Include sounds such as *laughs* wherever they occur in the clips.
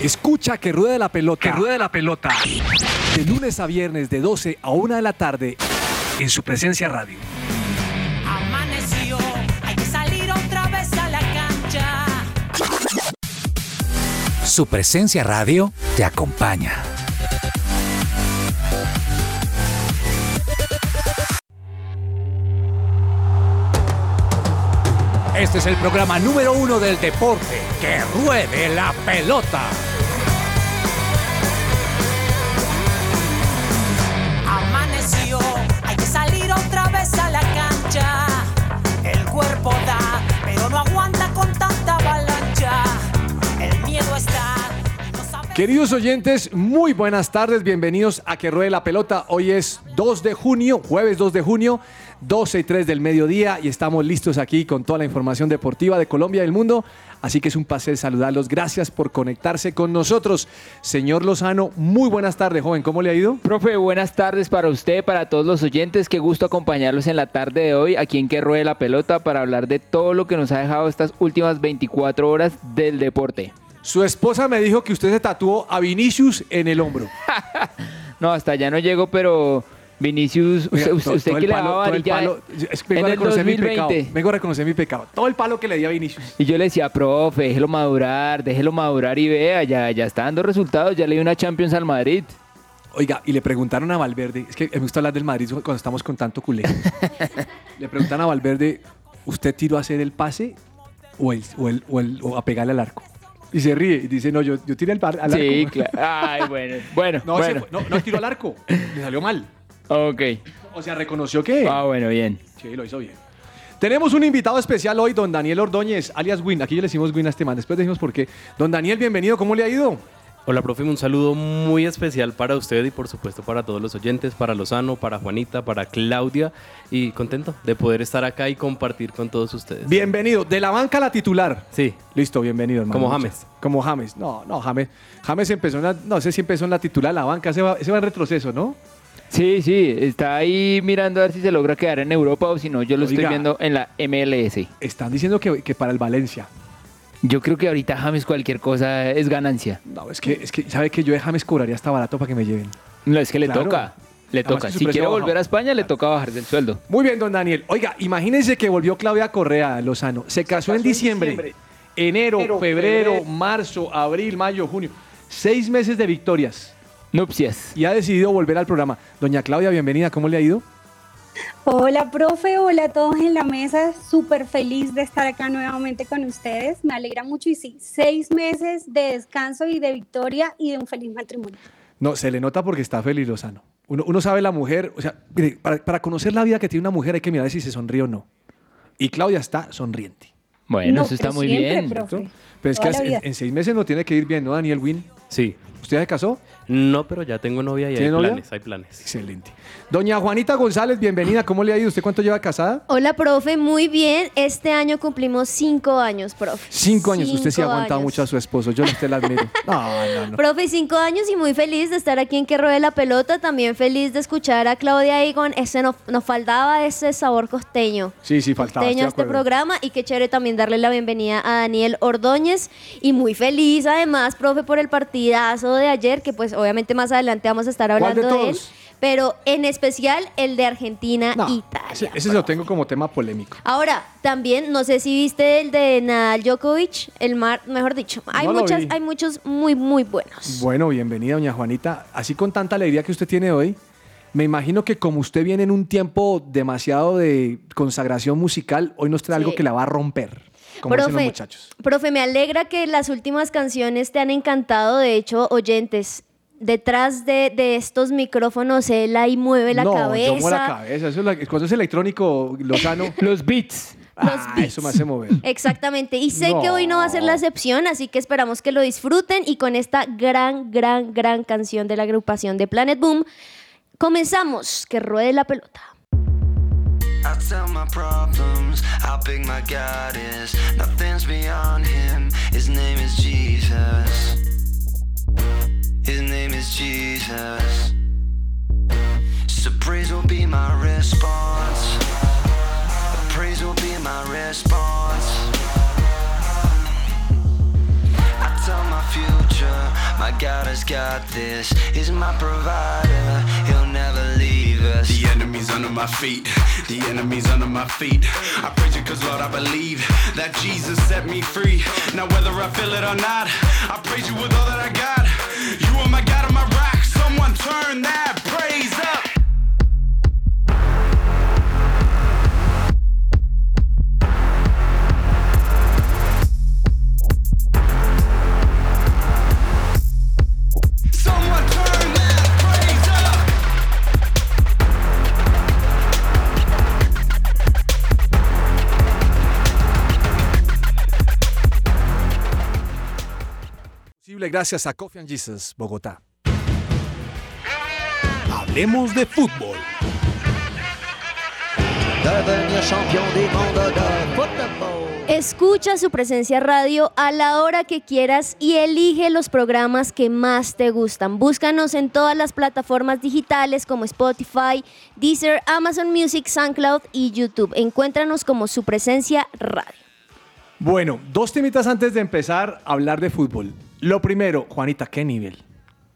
Escucha que ruede la pelota. Que ruede la pelota. De lunes a viernes de 12 a 1 de la tarde en su presencia radio. Amaneció, hay que salir otra vez a la cancha. Su presencia radio te acompaña. Este es el programa número uno del deporte. Que ruede la pelota. Vez a la cancha. El cuerpo da, pero no aguanta con tanta avalancha. El miedo está. y no sabe- Queridos oyentes, muy buenas tardes, bienvenidos a Que Ruede la Pelota. Hoy es 2 de junio, jueves 2 de junio, 12 y 3 del mediodía y estamos listos aquí con toda la información deportiva de Colombia y del mundo. Así que es un placer saludarlos. Gracias por conectarse con nosotros. Señor Lozano, muy buenas tardes, joven. ¿Cómo le ha ido? Profe, buenas tardes para usted, para todos los oyentes. Qué gusto acompañarlos en la tarde de hoy aquí en Que Ruede la Pelota para hablar de todo lo que nos ha dejado estas últimas 24 horas del deporte. Su esposa me dijo que usted se tatuó a Vinicius en el hombro. *laughs* No, hasta allá no llego, pero Vinicius, Oiga, usted, usted, todo- usted todo el que le daba varilla que vengo en a el reconocer mi pecado. 2020. Vengo a reconocer mi pecado. Todo el palo que le di a Vinicius. Y yo le decía, profe, déjelo madurar, déjelo madurar y vea, ya, ya está dando resultados, ya le dio una Champions al Madrid. Oiga, y le preguntaron a Valverde, es que me gusta hablar del Madrid cuando estamos con tanto culé. *laughs* le preguntan a Valverde, ¿usted tiró a hacer el pase o, el, o, el- o el- o a pegarle al arco? Y se ríe y dice, no, yo, yo tiré al, arco. Sí, claro. Ay, bueno, bueno, *laughs* No, bueno. no, no tiró al arco, le salió mal. Ok. O sea, reconoció que... Ah, bueno, bien. Sí, lo hizo bien. Tenemos un invitado especial hoy, don Daniel Ordóñez, alias Win. Aquí ya le decimos Win a este man, después decimos por qué. Don Daniel, bienvenido, ¿cómo le ha ido? Hola, profe, un saludo muy especial para usted y por supuesto para todos los oyentes, para Lozano, para Juanita, para Claudia y contento de poder estar acá y compartir con todos ustedes. Bienvenido, de la banca a la titular. Sí, Listo, bienvenido, hermano. Como James. Como James. No, no, James. James empezó en la, no sé si empezó en la titular, la banca, ese va, ese va en retroceso, ¿no? Sí, sí, está ahí mirando a ver si se logra quedar en Europa o si no, yo lo estoy viendo en la MLS. Están diciendo que, que para el Valencia. Yo creo que ahorita James cualquier cosa es ganancia. No, es que, es que sabe que yo de James cobraría hasta barato para que me lleven. No, es que le Claro. toca. Le Además toca. Si quiere volver bajado. a España, le toca bajar del sueldo. Muy bien, don Daniel. Oiga, imagínense que volvió Claudia Correa Lozano. Se casó, en, diciembre, enero, febrero, marzo, abril, mayo, junio. Seis meses de victorias. Nupcias. Y ha decidido volver al programa. Doña Claudia, bienvenida. ¿Cómo le ha ido? Hola, profe, hola a todos en la mesa. Súper feliz de estar acá nuevamente con ustedes. Me alegra mucho y sí, seis meses de descanso y de victoria y de un feliz matrimonio. No, se le nota porque está feliz Lozano. Uno, uno sabe la mujer, o sea, mire, para, para conocer la vida que tiene una mujer hay que mirar si se sonríe o no. Y Claudia está sonriente. Bueno, No, eso está muy siempre, bien. profe. Pero es que Toda en, seis meses no tiene que ir bien, ¿no, Daniel Win? Sí. ¿Usted se casó? No, pero ya tengo novia y hay ¿Tiene novia? planes, hay planes. Excelente. Doña Juanita González, bienvenida. ¿Cómo le ha ido? ¿Usted cuánto lleva casada? Hola, profe, muy bien. Este año cumplimos cinco años, profe. Cinco años. Usted sí ha Cinco aguantado años. mucho a su esposo. Yo a usted la admiro. *laughs* No, no, no. Profe, cinco años y muy feliz de estar aquí en Que Ruede la Pelota. También feliz de escuchar a Claudia Egon. Ese no- nos faltaba ese sabor costeño. Sí, sí, faltaba. Costeño a este acuerdo. programa y qué chévere también darle la bienvenida a Daniel Ordóñez y muy feliz además, profe, por el partidazo de ayer, que pues obviamente más adelante vamos a estar ¿Cuál de hablando de, él, pero en especial el de Argentina No, Italia. ese, ese lo tengo como tema polémico. Ahora, también, no sé si viste el de Nadal Djokovic, el mar, mejor dicho. Hay No muchas, hay muchos muy, muy buenos. Bueno, bienvenida, doña Juanita. Así con tanta alegría que usted tiene hoy, me imagino que como usted viene en un tiempo demasiado de consagración musical, hoy nos trae algo que la va a romper. Como dicen los Profe, muchachos. profe, me alegra que las últimas canciones te han encantado. De hecho, oyentes, detrás de, de estos micrófonos, él ahí mueve la no, cabeza. yo muevo la cabeza. Eso es la- cuando es electrónico, Lozano. *laughs* Los beats. ah, eso me hace mover. Exactamente, y sé No. que hoy no va a ser la excepción, así que esperamos que lo disfruten y con esta gran, gran, gran canción de la agrupación de Planet Boom, comenzamos, que ruede la pelota. I tell my problems how big my God is. Nothing's beyond him. His name is Jesus. His name is Jesus. So praise will be my response. Praise will be my response. I tell my future, my God has got this. He's my provider. He'll never leave us. The enemy's under my feet. The enemy's under my feet. I praise you cause Lord I believe that Jesus set me free. Now whether I feel it or not, I praise you with all that I got. You are my God and my rock. Someone turn that praise up. Gracias a Coffee and Jesus, Bogotá. Hablemos de fútbol. Escucha su presencia radio a la hora que quieras y elige los programas que más te gustan. Búscanos en todas las plataformas digitales como Spotify, Deezer, Amazon Music, SoundCloud y YouTube. Encuéntranos como su presencia radio. Bueno, dos temitas antes de empezar a hablar de fútbol. Lo primero, Juanita, ¿qué nivel?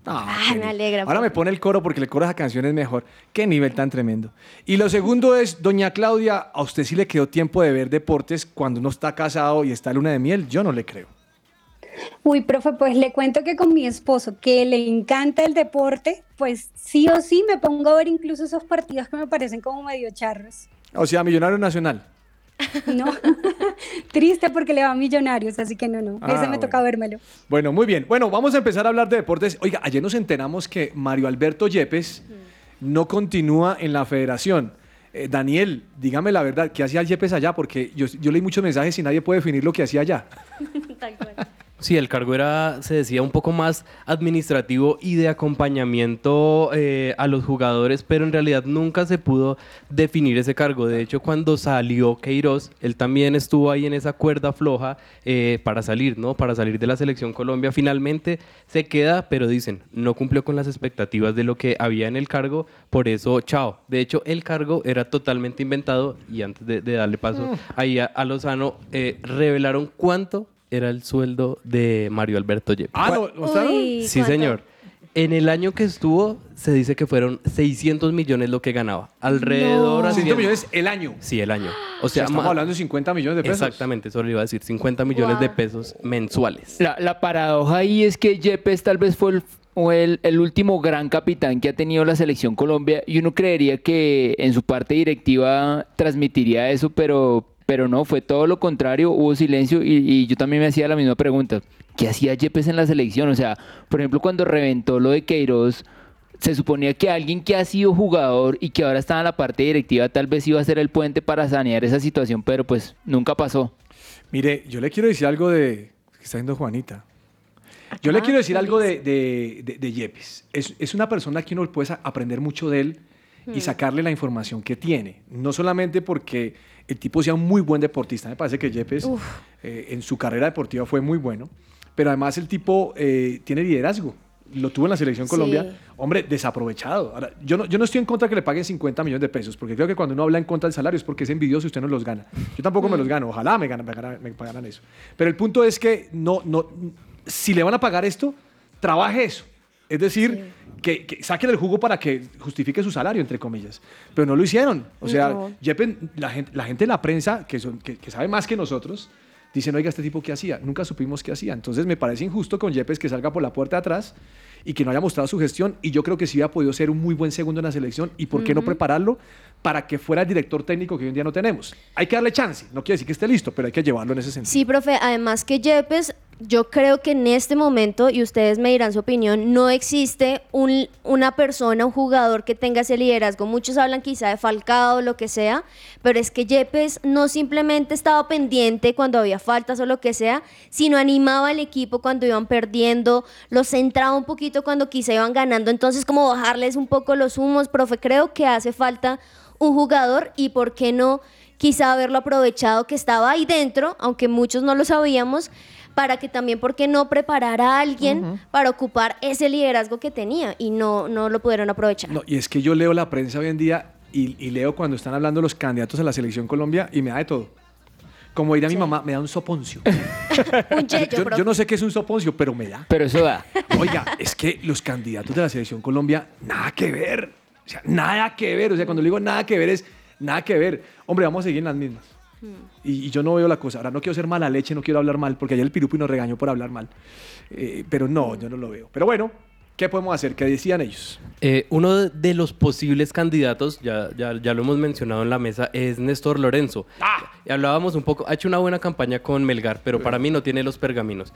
Ah, Ah, qué me nivel. alegra, Ahora me pone el coro porque el coro de esa canción es mejor. Qué nivel tan tremendo. Y lo segundo es, doña Claudia, ¿a usted sí le quedó tiempo de ver deportes cuando uno está casado y está luna de miel? Yo no le creo. Uy, profe, pues le cuento que con mi esposo, que le encanta el deporte, pues sí o sí me pongo a ver incluso esos partidos que me parecen como medio charros. O sea, Millonario Nacional. *laughs* No, *laughs* triste porque le va a millonarios, así que no, no, Ah, ese me bueno. toca vérmelo. Bueno, muy bien. Bueno, vamos a empezar a hablar de deportes. Oiga, ayer nos enteramos que Mario Alberto Yepes no continúa en la federación. Eh, Daniel, dígame la verdad, ¿qué hacía el Yepes allá? Porque yo, yo leí muchos mensajes y nadie puede definir lo que hacía allá. *laughs* Sí, el cargo era, se decía, un poco más administrativo y de acompañamiento eh, a los jugadores, pero en realidad nunca se pudo definir ese cargo. De hecho, cuando salió Queiroz, él también estuvo ahí en esa cuerda floja eh, para salir, ¿no? Para salir de la selección Colombia. Finalmente se queda, pero dicen, no cumplió con las expectativas de lo que había en el cargo, por eso, chao. De hecho, el cargo era totalmente inventado y antes de, de darle paso Mm. ahí a, a Lozano, eh, revelaron cuánto era el sueldo de Mario Alberto Yepes. Ah, ¿lo mostraron? Uy, Sí, ¿cuánto? señor. En el año que estuvo, se dice que fueron 600 millones lo que ganaba. Alrededor... No. así 600 bien- millones el año. Sí, el año. O O sea, estamos ma- hablando de 50 millones de pesos. Exactamente, eso le iba a decir. 50 millones de pesos mensuales. La, la paradoja ahí es que Yepes tal vez fue el, fue el, el último gran capitán que ha tenido la selección Colombia y uno creería que en su parte directiva transmitiría eso, pero, pero no, fue todo lo contrario, hubo silencio y, y yo también me hacía la misma pregunta. ¿Qué hacía Yepes en la selección? O sea, por ejemplo, cuando reventó lo de Queiroz, se suponía que alguien que ha sido jugador y que ahora está en la parte directiva tal vez iba a ser el puente para sanear esa situación, pero pues nunca pasó. Mire, yo le quiero decir algo de... que está viendo Juanita. Yo le quiero decir algo de, de, de- de Yepes. Es, es una persona que uno puede aprender mucho de él y Hmm. sacarle la información que tiene. No solamente porque el tipo sea un muy buen deportista. Me parece que Yepes eh, en su carrera deportiva fue muy bueno. Pero además el tipo eh, tiene liderazgo. Lo tuvo en la selección Sí. Colombia. Hombre, desaprovechado. Ahora, yo no, yo no estoy en contra que le paguen 50 millones de pesos, porque creo que cuando uno habla en contra del salario es porque es envidioso y usted no los gana. Yo tampoco me los gano. Ojalá me, ganan- me, ganan- me pagaran eso. Pero el punto es que no, no, si le van a pagar esto, trabaje eso. Es decir, que, que saquen el jugo para que justifique su salario, entre comillas. Pero no lo hicieron. O sea, No. La, gente, la gente en la prensa, que, son, que, que sabe más que nosotros, dicen, oiga, este tipo qué hacía. Nunca supimos qué hacía. Entonces me parece injusto con Yepes que salga por la puerta de atrás y que no haya mostrado su gestión. Y yo creo que sí hubiera podido ser un muy buen segundo en la selección. ¿Y por qué no prepararlo para que fuera el director técnico que hoy en día no tenemos? Hay que darle chance. No quiere decir que esté listo, pero hay que llevarlo en ese sentido. Sí, profe, además que Yepes, yo creo que en este momento, y ustedes me dirán su opinión, no existe un- una persona, un jugador que tenga ese liderazgo. Muchos hablan quizá de Falcao, lo que sea, pero es que Yepes no simplemente estaba pendiente cuando había faltas o lo que sea, sino animaba al equipo cuando iban perdiendo, los centraba un poquito cuando quizá iban ganando, entonces como bajarles un poco los humos, profe, creo que hace falta un jugador y por qué no quizá haberlo aprovechado que estaba ahí dentro, aunque muchos no lo sabíamos, para que también, ¿por qué no preparar a alguien para ocupar ese liderazgo que tenía y no, no lo pudieron aprovechar? No, y es que yo leo la prensa hoy en día y, y leo cuando están hablando los candidatos a la selección Colombia y me da de todo. Como diría mi mamá, me da un soponcio. *laughs* Un yo, yo- yo no sé qué es un soponcio, pero me da. Pero eso da. Oiga, es que los candidatos de la selección Colombia, nada que ver. O sea, nada que ver. O sea, cuando le digo nada que ver es nada que ver. Hombre, vamos a seguir en las mismas. Y, y yo no veo la cosa. Ahora, no quiero ser mala leche, no quiero hablar mal, porque ayer el pirupi nos regañó por hablar mal. Eh, pero no, yo no lo veo. Pero bueno, ¿qué podemos hacer? ¿Qué decían ellos? Eh, uno de- los posibles candidatos, ya, ya, ya lo hemos mencionado en la mesa, es Néstor Lorenzo. Y hablábamos un poco, ha hecho una buena campaña con Melgar, pero para mí no tiene los pergaminos.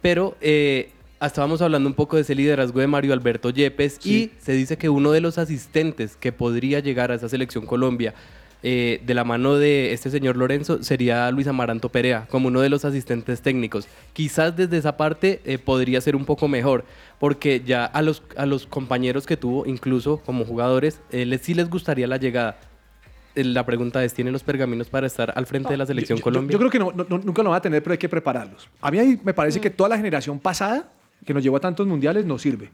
Pero eh, estábamos hablando un poco de ese liderazgo de Mario Alberto Yepes y se dice que uno de los asistentes que podría llegar a esa selección Colombia eh, de la mano de este señor Lorenzo sería Luis Amaranto Perea, como uno de los asistentes técnicos. Quizás desde esa parte eh, podría ser un poco mejor, porque ya a los, a los compañeros que tuvo, incluso como jugadores, eh, les, sí les gustaría la llegada. La pregunta es, ¿tienen los pergaminos para estar al frente de la selección Yo- yo- Colombia? Yo, creo que no- no- no- nunca lo van a tener, pero hay que prepararlos. A mí ahí me parece que toda la generación pasada, que nos llevó a tantos mundiales, nos sirve.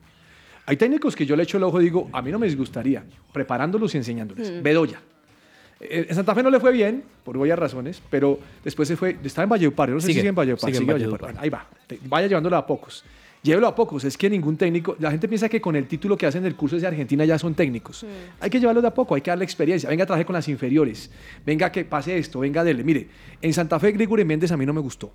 Hay técnicos que yo le echo el ojo y digo, a mí no me disgustaría, preparándolos y enseñándoles. Mm. Bedoya. Eh, En Santa Fe no le fue bien, por varias razones, pero después se fue, estaba en Valledupar, yo no sé Sigue, si sigue en Valledupar, sigue en sigue en Valledupar. Valledupar. Ahí va, Te- vaya llevándolo a pocos. Llévelo a pocos, es que ningún técnico, la gente piensa que con el título que hacen del curso de Argentina ya son técnicos. Hay que llevarlos de a poco, hay que darle experiencia. Venga, trabaje con las inferiores. Venga, que pase esto, venga, dele. Mire, en Santa Fe, Grigori Méndez a mí no me gustó.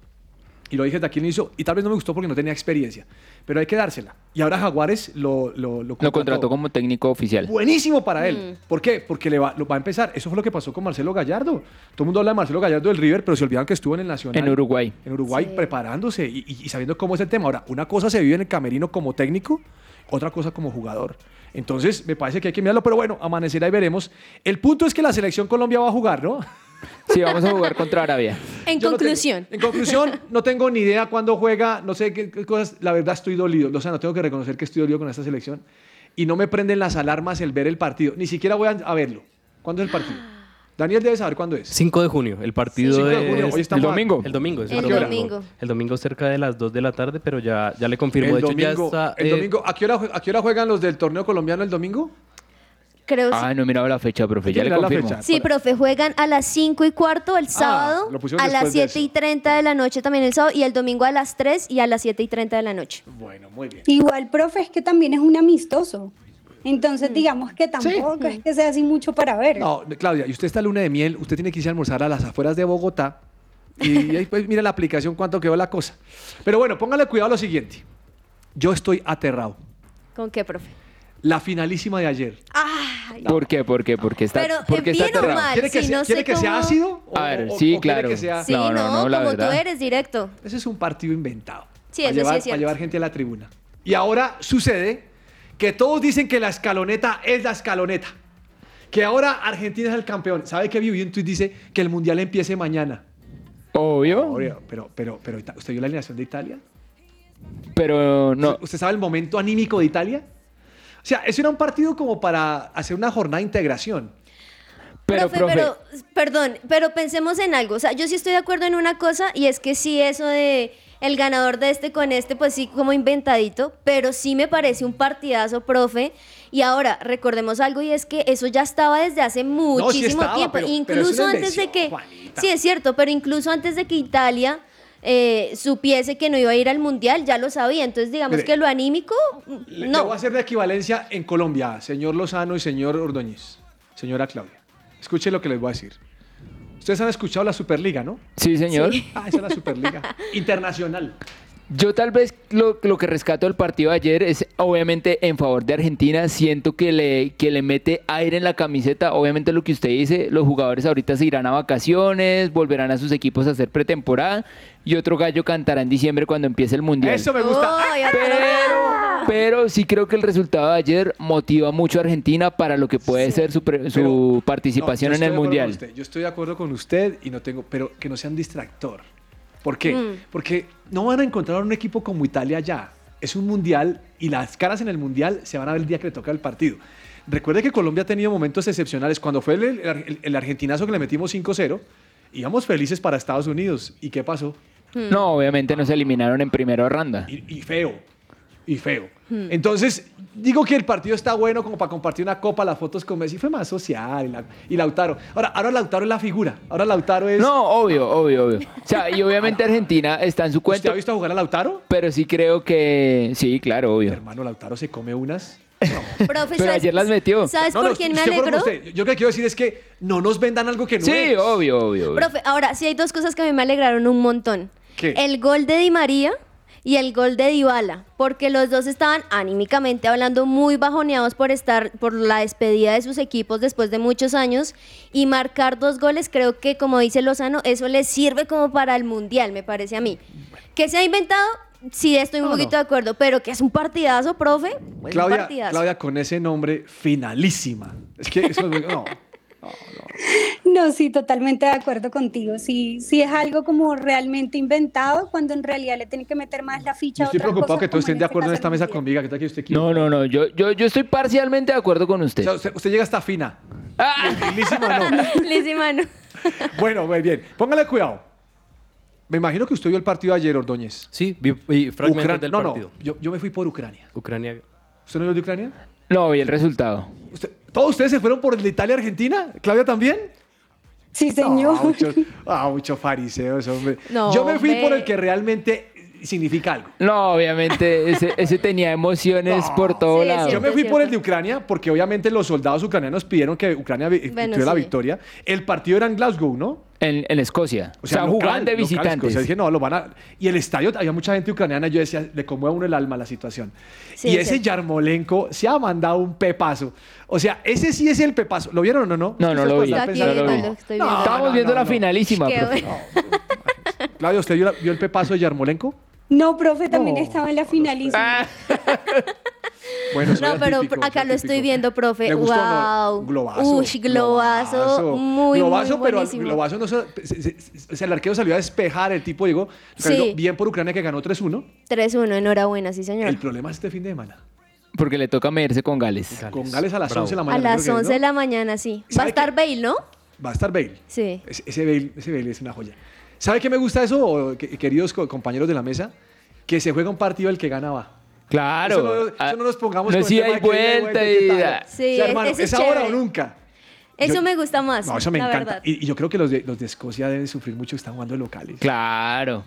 Y lo dije desde aquí al inicio, y tal vez no me gustó porque no tenía experiencia. Pero hay que dársela. Y ahora Jaguares lo, lo, Lo contrató como técnico oficial. Buenísimo para él. Mm. ¿Por qué? Porque le va, lo va a empezar. Eso fue lo que pasó con Marcelo Gallardo. Todo el mundo habla de Marcelo Gallardo del River, pero se olvidan que estuvo en el Nacional. En Uruguay. En Uruguay preparándose y, y- y sabiendo cómo es el tema. Ahora, una cosa se vive en el camerino como técnico, otra cosa como jugador. Entonces, me parece que hay que mirarlo, pero bueno, amanecerá y veremos. El punto es que la selección Colombia va a jugar, ¿no? Sí, vamos a jugar contra Arabia. En Yo no tengo- conclusión. en conclusión, no tengo ni idea cuándo juega, no sé qué, qué cosas. La verdad, estoy dolido. O sea, no tengo que reconocer que estoy dolido con esta selección. Y no me prenden las alarmas el ver el partido. Ni siquiera voy a, a verlo. ¿Cuándo es el partido? Daniel debe saber cuándo es. 5 de junio, el partido 5 de es- junio, hoy estamos el a- domingo. El domingo, es El domingo. domingo. El domingo cerca de las 2 de la tarde, pero ya, ya le confirmo. El de hecho, domingo, ya está. el eh, domingo ¿a, qué hora, jue- ¿A qué hora juegan los del torneo colombiano el domingo? Creo sí. Ah, no he mirado la fecha, profe. Ya le confirmo. fecha. Sí, profe, juegan a las 5 y cuarto el sábado, lo pusieron a las después de 7 y 30 de la noche también el sábado, y el domingo a las 3 y a las 7 y 30 de la noche. Bueno, muy bien. Igual, profe, es que también es un amistoso. Entonces, digamos que tampoco es que sea así mucho para ver. No, Claudia, y usted está luna de miel, usted tiene que irse a almorzar a las afueras de Bogotá. Y ahí *laughs* pues mira la aplicación cuánto quedó la cosa. Pero bueno, póngale cuidado a lo siguiente. Yo estoy aterrado. ¿Con qué, profe? La finalísima de ayer. Ay, ¿Por qué? ¿Por qué? Porque está, Pero, porque ¿en está bien o mal? ¿Quiere que, Sí, sea, no ¿quiere sé que sea ácido? A ver, o- sí, o claro. que sea- Sí, No, no, no, no, la como tú verdad. eres directo. Ese es un partido inventado. Sí, para eso sí llevar, es cierto. Para llevar gente a la tribuna. Y ahora sucede que todos dicen que la escaloneta es la escaloneta. Que ahora Argentina es el campeón. ¿Sabe qué vivió un tuit? Dice que el mundial empiece mañana. Obvio, Obvio, Pero, pero, pero, ¿usted vio la alineación de Italia? pero no. ¿Usted sabe el momento anímico de Italia? O sea, eso era un partido como para hacer una jornada de integración. Pero, profe, profe, pero, perdón, pero pensemos en algo. O sea, yo sí estoy de acuerdo en una cosa y es que sí, eso de el ganador de este con este, pues sí, como inventadito, pero sí me parece un partidazo, profe. Y ahora, recordemos algo y es que eso ya estaba desde hace muchísimo estaba, tiempo. pero- pero es incluso una antes de que. Juanita. Sí, es cierto, pero incluso antes de que Italia. Eh, supiese que no iba a ir al mundial, ya lo sabía. Entonces, digamos Mire, que lo anímico, Le, le no. voy a hacer la equivalencia en Colombia, señor Lozano y señor Ordóñez. Señora Claudia, escuche lo que les voy a decir. Ustedes han escuchado la Superliga, ¿no? Sí, señor. Sí. Ah, esa es la Superliga *laughs* Internacional. Yo tal vez lo, lo que rescato del partido de ayer es obviamente en favor de Argentina. Siento que le, que le mete aire en la camiseta. Obviamente lo que usted dice, los jugadores ahorita se irán a vacaciones, volverán a sus equipos a hacer pretemporada y otro gallo cantará en diciembre cuando empiece el Mundial. Eso me gusta. Pero, pero sí creo que el resultado de ayer motiva mucho a Argentina para lo que puede ser su, pre- su Pero- participación No, en el Mundial. Yo estoy de acuerdo con usted y no tengo, pero que no sea un distractor. ¿Por qué? Mm. Porque no van a encontrar un equipo como Italia ya. Es un mundial y las caras en el mundial se van a ver el día que le toca el partido. Recuerde que Colombia ha tenido momentos excepcionales. Cuando fue el, el- el argentinazo que le metimos 5-0, íbamos felices para Estados Unidos. ¿Y qué pasó? No, obviamente nos eliminaron en primera ronda. Y, y feo. Y feo. Hmm. Entonces, digo que el partido está bueno como para compartir una copa, las fotos con Messi fue más social y, la- y Lautaro. Ahora, ahora Lautaro es la figura. Ahora Lautaro es. No, obvio, obvio, obvio. O sea, y *laughs* obviamente Argentina está en su ¿Usted cuenta, ha visto jugar a Lautaro? pero sí creo que sí, claro, obvio. Hermano, Lautaro se come unas. *laughs* Profe, Pero ¿sabes- ayer las metió. ¿Sabes No, por no, quién me con usted. Yo lo que quiero decir es que no nos vendan algo que no Sí, es. obvio, obvio, obvio. Profe, ahora sí hay dos cosas que a mí me alegraron un montón. ¿Qué? El gol de Di María y el gol de Dybala, porque los dos estaban anímicamente hablando muy bajoneados por estar por la despedida de sus equipos después de muchos años y marcar dos goles, creo que como dice Lozano, eso les sirve como para el mundial, me parece a mí. Que se ha inventado, sí estoy un No, no. poquito de acuerdo, pero que es un partidazo, profe, un Claudia, partidazo. Claudia, con ese nombre, finalísima. Es que eso es. No. *laughs* No, sí, totalmente de acuerdo contigo. Sí, sí es algo como realmente inventado cuando en realidad le tienen que meter más la ficha. Yo a estoy preocupado cosas, que todos estén de este acuerdo en esta mesa conmigo. ¿Qué tal que usted No, no, no, yo, yo, yo estoy parcialmente de acuerdo con usted. O sea, usted, llega hasta fina. Ah. No. *laughs* Lizzy Mano. *laughs* Bueno, muy bien. Póngale cuidado. Me imagino que usted vio el partido ayer, Ordóñez. Sí, vi, vi fragmentos Ucran- del no, partido. no, yo, yo me fui por Ucrania. Ucrania. ¿Usted no vio el de Ucrania? No, y el resultado. ¿Usted- ¿Todos ustedes se fueron por el de Italia-Argentina? ¿Claudia también? Sí, señor. Ah, mucho, ah, mucho fariseos, hombre. No, yo me fui hombre. por el que realmente significa algo. No, obviamente, ese, ese tenía emociones por todos Sí, es lados. Yo me Cierto, fui por el de Ucrania porque obviamente los soldados ucranianos pidieron que Ucrania Bueno, tuviera la victoria. El partido era en Glasgow, ¿no? En, en Escocia. O sea, local, jugaban de visitantes. O sea, dije, no, lo van a... Y el estadio, había mucha gente ucraniana, yo decía, le conmueve a uno el alma la situación. Sí, y es ese cierto. Yarmolenko se ha mandado un pepazo. O sea, ese sí es el pepazo. ¿Lo vieron o no? No, No, no lo vi. Aquí, no lo vi. estoy viendo. La finalísima. Claudio, ¿usted vio el pepazo de Yarmolenko? No, profe, también No, estaba en la finalísima. *laughs* Bueno, soy No, pero acá lo estoy viendo, profe. ¿Le gustó o no? Wow. Globazo. Uy, globazo. Muy, globazo, muy pero buenísimo. globazo no se- se- se- o sea, el arquero salió a despejar, el tipo llegó. Sí. Bien por Ucrania que ganó 3-1. 3-1, enhorabuena, sí, señor. El problema es este fin de semana. Porque le toca medirse con Gales. Con Gales a las Bravo. 11 de la A mañana. las creo que 11 de la mañana, sí. Va a ¿Sabe estar Bale, ¿no? Va a estar Bale. Sí. Ese, ese Bale. ese Bale es una joya. ¿Sabe qué me gusta eso, queridos co- compañeros de la mesa? Que se juega un partido el que gana va. Claro. Eso no, Ah, eso no nos pongamos no con es el ida tema y de que ida y vuelta ¿qué y da. Sí, O sea, hermano, es es ahora o nunca. Eso Yo- me gusta más. No, eso me la encanta. Y, y yo creo que los de, los de Escocia deben sufrir mucho que están jugando locales. Claro.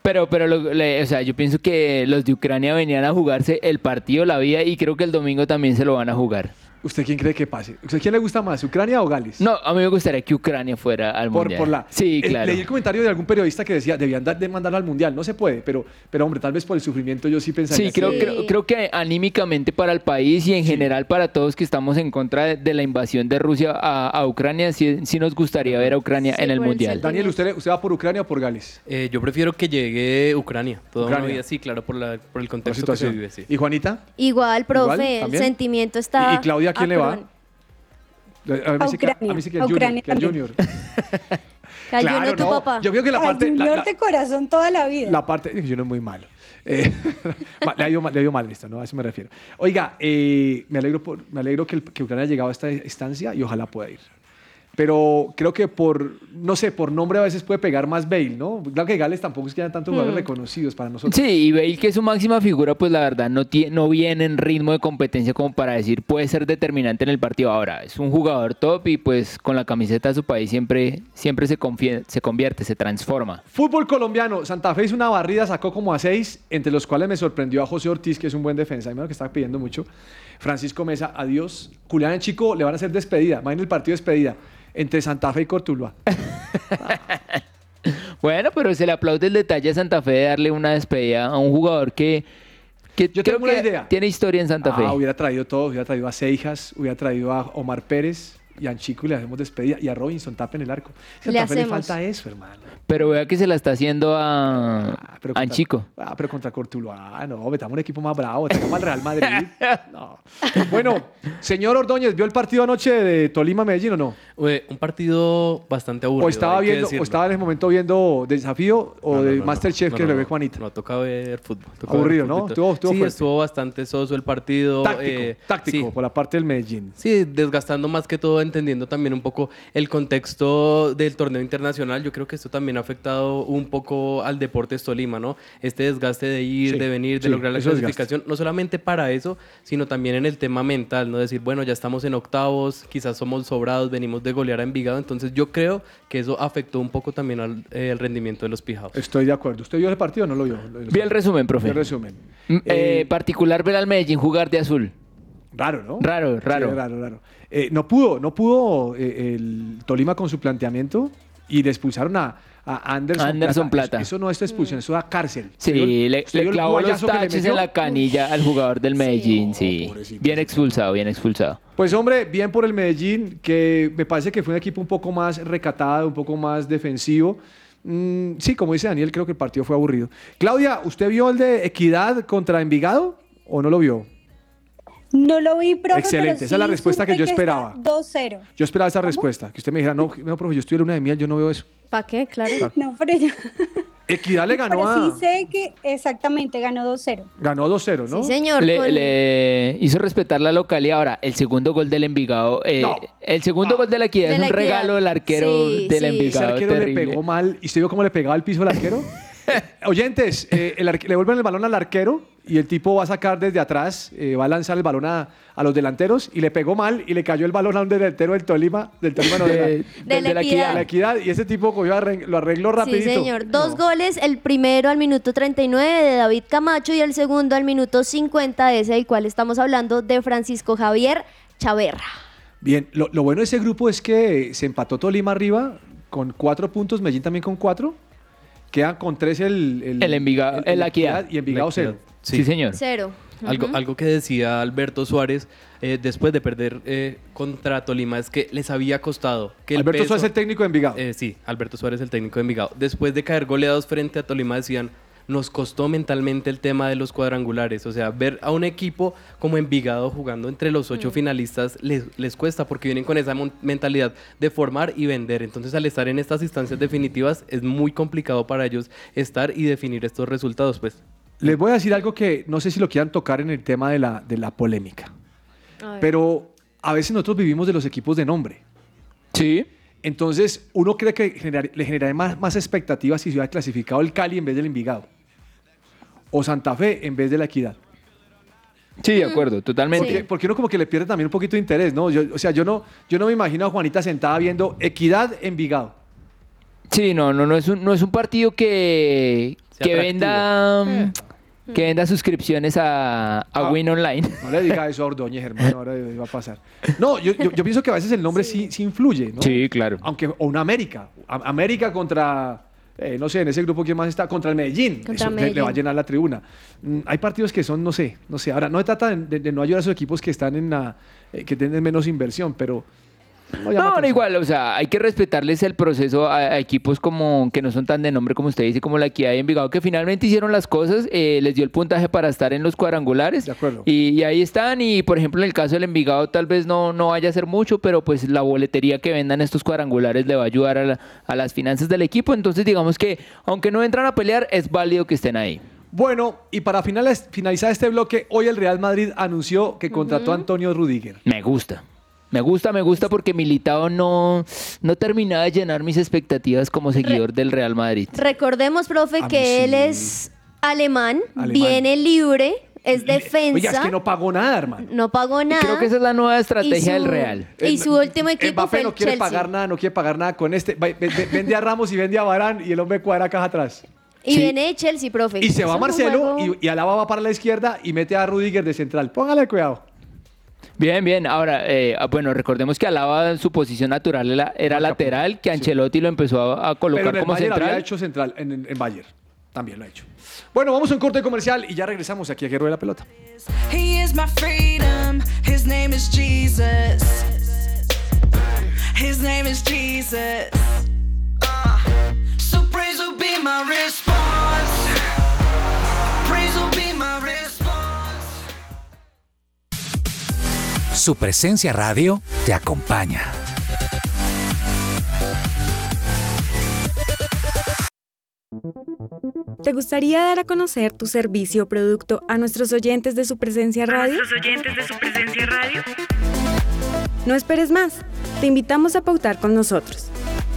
Pero, pero, lo- le- o sea, yo pienso que los de Ucrania venían a jugarse el partido, la vida, y creo que el domingo también se lo van a jugar. ¿Usted quién cree que pase? ¿Usted quién le gusta más, Ucrania o Gales? No, a mí me gustaría que Ucrania fuera al Por, mundial. por la... Sí, Eh, claro. Leí el comentario de algún periodista que decía, debían dar- de mandarlo al Mundial. No se puede, pero, pero hombre, tal vez por el sufrimiento yo sí pensaría Sí, creo, que... creo, creo que anímicamente para el país y en general para todos que estamos en contra de, de la invasión de Rusia a, a Ucrania, sí, sí nos gustaría ver a Ucrania en el Mundial. Daniel, ¿usted, ¿usted va por Ucrania o por Gales? Eh, yo prefiero que llegue Ucrania. Toda Ucrania. una vida, sí, claro, por, la, por el La contexto que se situación. vive, sí. ¿Y Juanita? Igual, profe, el sentimiento está... ¿Y, y Claudia a quién le va? A mí me dice que- a mí dice que el A Junior. Que el. Junior. *laughs* Al Claro, Junior tu no. papá. Yo creo que la parte... la- Junior la- de corazón toda la vida. La parte, yo no es muy malo. Eh, *laughs* le, ha ido mal, le ha ido mal esto, ¿no? A eso me refiero. Oiga, eh, me alegro, por, me alegro que, el- que Ucrania haya llegado a esta instancia y ojalá pueda ir. Pero creo que por, no sé, por nombre a veces puede pegar más Bale, ¿no? Claro que Gales tampoco es que haya tantos jugadores Mm. reconocidos para nosotros. Sí, y Bale, que es su máxima figura, pues la verdad no, tie- no viene en ritmo de competencia como para decir puede ser determinante en el partido. Ahora, es un jugador top y pues con la camiseta de su país siempre, siempre se, confie- se convierte, se transforma. Fútbol colombiano, Santa Fe hizo una barrida, sacó como a seis, entre los cuales me sorprendió a José Ortiz, que es un buen defensa, que estaba pidiendo mucho. Francisco Mesa, adiós. Julián en Chico le van a hacer despedida, imaginen el partido de despedida entre Santa Fe y Cortuluá. *laughs* Bueno, pero se le aplaude el detalle a Santa Fe de darle una despedida a un jugador que, que Yo creo tengo una que idea. tiene historia en Santa Fe. Ah, hubiera traído todo, hubiera traído a Seijas, hubiera traído a Omar Pérez y a Chico y le hacemos despedida y a Robinson Tapa en el arco. Le Santa Fe le hacemos. falta eso, hermano. Pero vea que se la está haciendo a, pero a contra- Chico. Ah, pero contra Cortuluá, no, metamos un equipo más bravo, metamos al Real Madrid. *laughs* No. Bueno, señor Ordóñez, ¿vio el partido anoche de Tolima-Medellín o no? Un partido bastante aburrido. ¿O estaba, viendo, o estaba en ese momento viendo Desafío o No, no, de no, no. Masterchef No, que no, lo ve. Juanita? No, toca ver fútbol. toca Aburrido, ver ¿no? fútbol. Estuvo- estuvo sí, fuerte. estuvo bastante soso el partido. Táctico, eh, táctico, sí. por la parte del Medellín. Sí, desgastando más que todo, entendiendo también un poco el contexto del torneo internacional. Yo creo que esto también ha afectado un poco al Deportes Tolima, ¿no? Este desgaste de ir, Sí, de venir, de sí, lograr la clasificación, no solamente para eso, sino también en el tema mental, ¿no? Decir, bueno, ya estamos en octavos, quizás somos sobrados, venimos de golear a Envigado, entonces yo creo que eso afectó un poco también al eh, el rendimiento de los pijados. Estoy de acuerdo. ¿Usted vio el partido o no lo vio? Vi el resumen, profe. Vi el resumen. Mm, eh, particular ver al Medellín jugar de azul. Raro, ¿no? Raro, raro. Sí, raro, raro. Eh, no pudo, no pudo eh, el Tolima con su planteamiento y le expulsaron a, a Anderson, Anderson Plata. Eso, eso no es expulsión, eso da cárcel. Sí, ¿Usted vio el- le, le clavó los taches en la canilla al jugador del Medellín, sí. Bien expulsado, bien expulsado. Pues hombre, bien por el Medellín, que me parece que fue un equipo un poco más recatado, un poco más defensivo. Mm, sí, como dice Daniel, creo que el partido fue aburrido. Claudia, ¿usted vio el de Equidad contra Envigado o no lo vio? No lo vi, profe, Excelente, pero esa es la respuesta que yo esperaba. 2-0. Yo esperaba esa respuesta, que usted me dijera, no, no, profe, yo estoy en luna de miel, yo no veo eso. ¿Para qué? Claro. No, pero yo... *laughs* Equidad le *laughs* ganó Pero a... sí sé que exactamente ganó 2-0. Ganó 2-0, ¿no? Sí, señor. Le, con- le hizo respetar la localidad. Ahora, el segundo gol del Envigado. eh, No. El segundo gol de la Equidad De es la un Equidad. regalo del arquero Sí, del sí. Ese Envigado. arquero le terrible. pegó mal. ¿Y usted vio cómo le pegaba el piso al arquero? *laughs* Oyentes, eh, el arque- le vuelven el balón al arquero y el tipo va a sacar desde atrás, eh, va a lanzar el balón a, a los delanteros y le pegó mal y le cayó el balón a un delantero del Tolima, del Tolima no, de, la, De- De la de Equidad. la equidad y ese tipo cogió lo arregló rapidito. Sí, señor. Dos goles, el primero al minuto 39 de David Camacho y el segundo al minuto 50, ese del cual estamos hablando, de Francisco Javier Chaverra. Bien, lo, lo bueno de ese grupo es que se empató Tolima arriba con cuatro puntos, Medellín también con cuatro. Quedan con tres el, El Envigado- el Equidad. y Envigado cero. Sí, señor. Cero. Algo, algo que decía Alberto Suárez eh, después de perder eh, contra Tolima es que les había costado que el Alberto peso- Suárez es el técnico de Envigado. Eh, sí, Alberto Suárez el técnico de Envigado. Después de caer goleados frente a Tolima decían, nos costó mentalmente el tema de los cuadrangulares. O sea, ver a un equipo como Envigado jugando entre los ocho finalistas les, les cuesta porque vienen con esa mentalidad de formar y vender. Entonces, al estar en estas instancias definitivas, es muy complicado para ellos estar y definir estos resultados. Pues Les voy a decir algo que no sé si lo quieran tocar en el tema de la, de la polémica. A. Pero a veces nosotros vivimos de los equipos de nombre. Sí. Entonces, uno cree que generar- le generaría más, más expectativas si se hubiera clasificado el Cali en vez del Envigado. O Santa Fe en vez de la Equidad. Sí, de acuerdo, totalmente. Porque, porque uno como que le pierde también un poquito de interés, ¿no? Yo- o sea, yo no, yo no me imagino a Juanita sentada viendo Equidad Envigado. Sí, no, no, no es un, no es un partido que, Sea que atractivo. venda. mm, que venda suscripciones a, a Win Online. No le diga eso a Ordóñez, hermano, *laughs* ahora va a pasar. No, yo, yo- yo pienso que a veces el nombre sí, sí influye, ¿no? Sí, claro. Aunque, o una América. A- América contra, eh, no sé, en ese grupo, ¿quién más está? Contra el Medellín. Contra Eso le- va a llenar la tribuna. Mm, hay partidos que son, no sé, no sé. Ahora, no se trata de, de- de no ayudar a esos equipos que están en la, eh, que tienen menos inversión, pero... No, No, igual, o sea, hay que respetarles el proceso a, a equipos como que no son tan de nombre como usted dice, como la Equidad y Envigado, que finalmente hicieron las cosas, eh, les dio el puntaje para estar en los cuadrangulares. De acuerdo. Y, y ahí están, y por ejemplo, en el caso del Envigado tal vez no, no vaya a ser mucho, pero pues la boletería que vendan estos cuadrangulares le va a ayudar a, la- a las finanzas del equipo. Entonces, digamos que, aunque no entran a pelear, es válido que estén ahí. Bueno, y para finales- finalizar este bloque, hoy el Real Madrid anunció que contrató a Antonio Rudiger. Me gusta. Me gusta, me gusta porque Militao no, no terminaba de llenar mis expectativas como seguidor del Real Madrid. Recordemos, profe, que él es alemán, Alemán. viene libre, es defensa. Oiga, es que no pagó nada, hermano. no pagó nada. Creo que esa es la nueva estrategia del Real. Y su último equipo Mbappé fue el no quiere Chelsea. pagar nada, no quiere pagar nada con este. Vende a Ramos y vende a Barán y el hombre cuadra caja atrás. Y viene Chelsea, profe. Y se va Marcelo y, y Alaba va para la izquierda y mete a Rudiger de central. Póngale cuidado. Bien, bien. Ahora, eh, ah, bueno, recordemos que Alaba su posición natural era, era lateral, que Ancelotti lo empezó a, a Pero colocar en el como Bayern había central. hecho central, en, en, en Bayern. También lo ha hecho. Bueno, vamos a un corte comercial y ya regresamos aquí a Guerrero de la Pelota. He is my freedom. His name is Jesus. His name is Jesus. Su presencia radio te acompaña. ¿Te gustaría dar a conocer tu servicio o producto a nuestros oyentes de su presencia radio? oyentes de su presencia radio? No esperes más. Te invitamos a pautar con nosotros.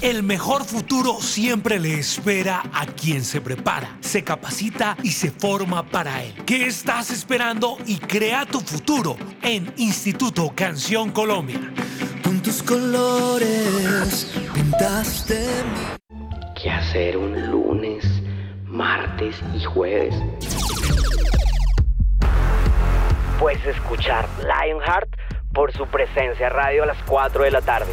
El mejor futuro siempre le espera a quien se prepara, se capacita y se forma para él. ¿Qué estás esperando y crea tu futuro en Instituto Canción Colombia? Con tus colores pintaste ¿Qué hacer un lunes, martes y jueves? Pues escuchar Lionheart por su presencia radio a las 4 de la tarde.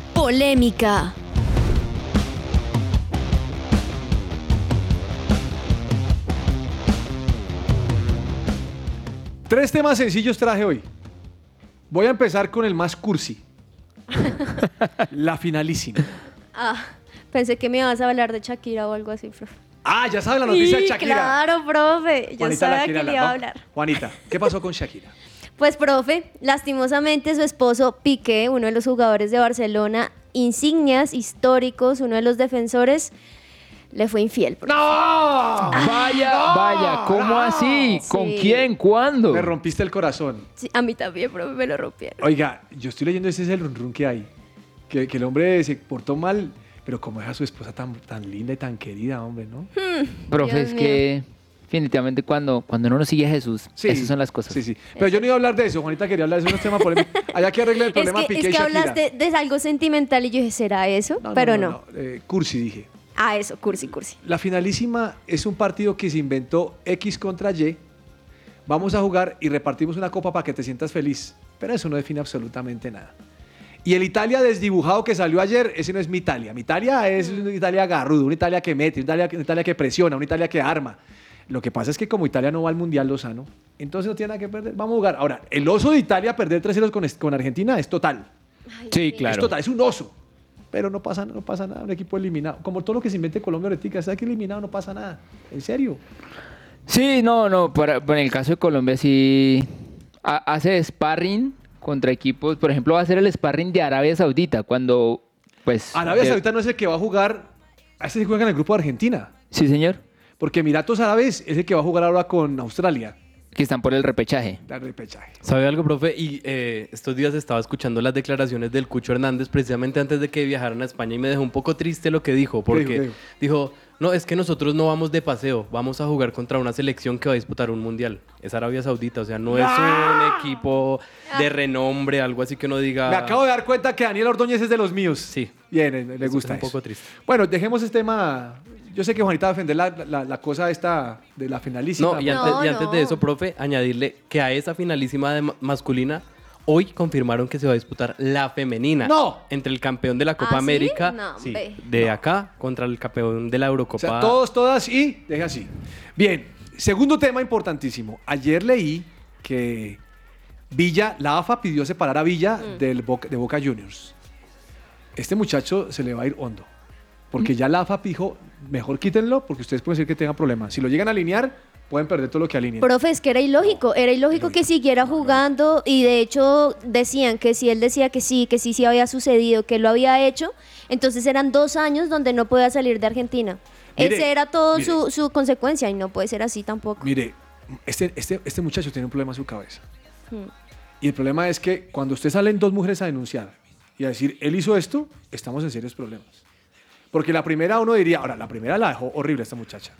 polémica. Tres temas sencillos traje hoy. Voy a empezar con el más cursi. *laughs* la finalísima. Ah, pensé que me ibas a hablar de Shakira o algo así, profe. Ah, ya sabe la noticia de Shakira. Claro, profe. Yo Juanita la sabía que le iba a hablar. Juanita, ¿qué pasó con Shakira? Pues, profe, lastimosamente su esposo Piqué, uno de los jugadores de Barcelona, insignias históricos, uno de los defensores, le fue infiel. profe. Vaya, vaya, ¿cómo así? ¿Con Sí. quién? ¿Cuándo? Me rompiste el corazón. Sí, a mí también, profe, me lo rompieron. Oiga, yo estoy leyendo ese es el run run que hay. Que, que el hombre se portó mal, pero como es a su esposa tan, tan linda y tan querida, hombre, ¿no? Profe, Dios es que definitivamente cuando, cuando uno no sigue a Jesús, esas son las cosas. Sí, sí. Pero yo no iba a hablar de eso, Juanita quería hablar de eso, es un tema polémico. *laughs* Allá que arregle el Es problema que, Piqué es que Shakira. hablas de, de algo sentimental y yo dije, ¿será eso? No, Pero no, no. no, eh, cursi dije. Ah, eso, cursi, cursi. La finalísima es un partido que se inventó X contra Y. Vamos a jugar y repartimos una copa para que te sientas feliz. Pero eso no define absolutamente nada. Y el Italia desdibujado que salió ayer, ese no es mi Italia. Mi Italia es una Italia garrudo, una Italia que mete, una Italia, que- una Italia que presiona, una Italia que arma. Lo que pasa es que como Italia no va al Mundial Lozano, entonces no tiene nada que perder. Vamos a jugar. Ahora, el oso de Italia perder 3-0 con, con Argentina es total. Sí, claro. Es total, es un oso. Pero no pasa, no pasa nada, un equipo eliminado. Como todo lo que se invente Colombia ahorita, está que eliminado no pasa nada. En serio. Sí, no, no, para, para en el caso de Colombia sí ha- hace sparring contra equipos, por ejemplo, va a ser el sparring de Arabia Saudita cuando pues Arabia de- Saudita no es el que va a jugar, a este se juega en el grupo de Argentina. Sí, señor. Porque Emiratos Árabes es el que va a jugar ahora con Australia. que están por el repechaje. La repechaje. ¿Sabe algo, profe? Y eh, estos días estaba escuchando las declaraciones del Cucho Hernández precisamente antes de que viajaran a España y me dejó un poco triste lo que dijo, porque ¿Qué dijo? dijo, no, es que nosotros no vamos de paseo, vamos a jugar contra una selección que va a disputar un mundial. Es Arabia Saudita, o sea, no es un equipo de renombre, algo así que uno diga... Me acabo de dar cuenta que Daniel Ordóñez es de los míos. Sí. Bien, le Eso gusta es un eso. poco triste. Bueno, dejemos este tema. Yo sé que Juanita va a defender la, la- la cosa esta de la finalísima. No, y antes, y antes de eso, profe, añadirle que a esa finalísima de ma- masculina, hoy confirmaron que se va a disputar la femenina. ¡No! Entre el campeón de la Copa ¿Ah, sí? América, No, sí, de acá, contra el campeón de la O Eurocopa. sea, todos, todas y deje así. Bien, segundo tema importantísimo. Ayer leí que Villa, la AFA pidió separar a Villa del Boca- de Boca Juniors. Este muchacho se le va a ir hondo. Porque ya la AFA dijo, mejor quítenlo porque ustedes pueden ser que tengan problemas. Si lo llegan a alinear, pueden perder todo lo que alineen. Profe, es que era ilógico, era ilógico que siguiera jugando y de hecho decían que si él decía que sí, que sí, sí había sucedido, que lo había hecho, entonces eran dos años donde no podía salir de Argentina. Mire, Esa era todo mire. su, su consecuencia y no puede ser así tampoco. Mire, este, este, este muchacho tiene un problema en su cabeza. Hmm. Y el problema es que cuando usted salen dos mujeres a denunciar y a decir, él hizo esto, estamos en serios problemas. Porque la primera uno diría, ahora, la primera la dejó horrible esta muchacha.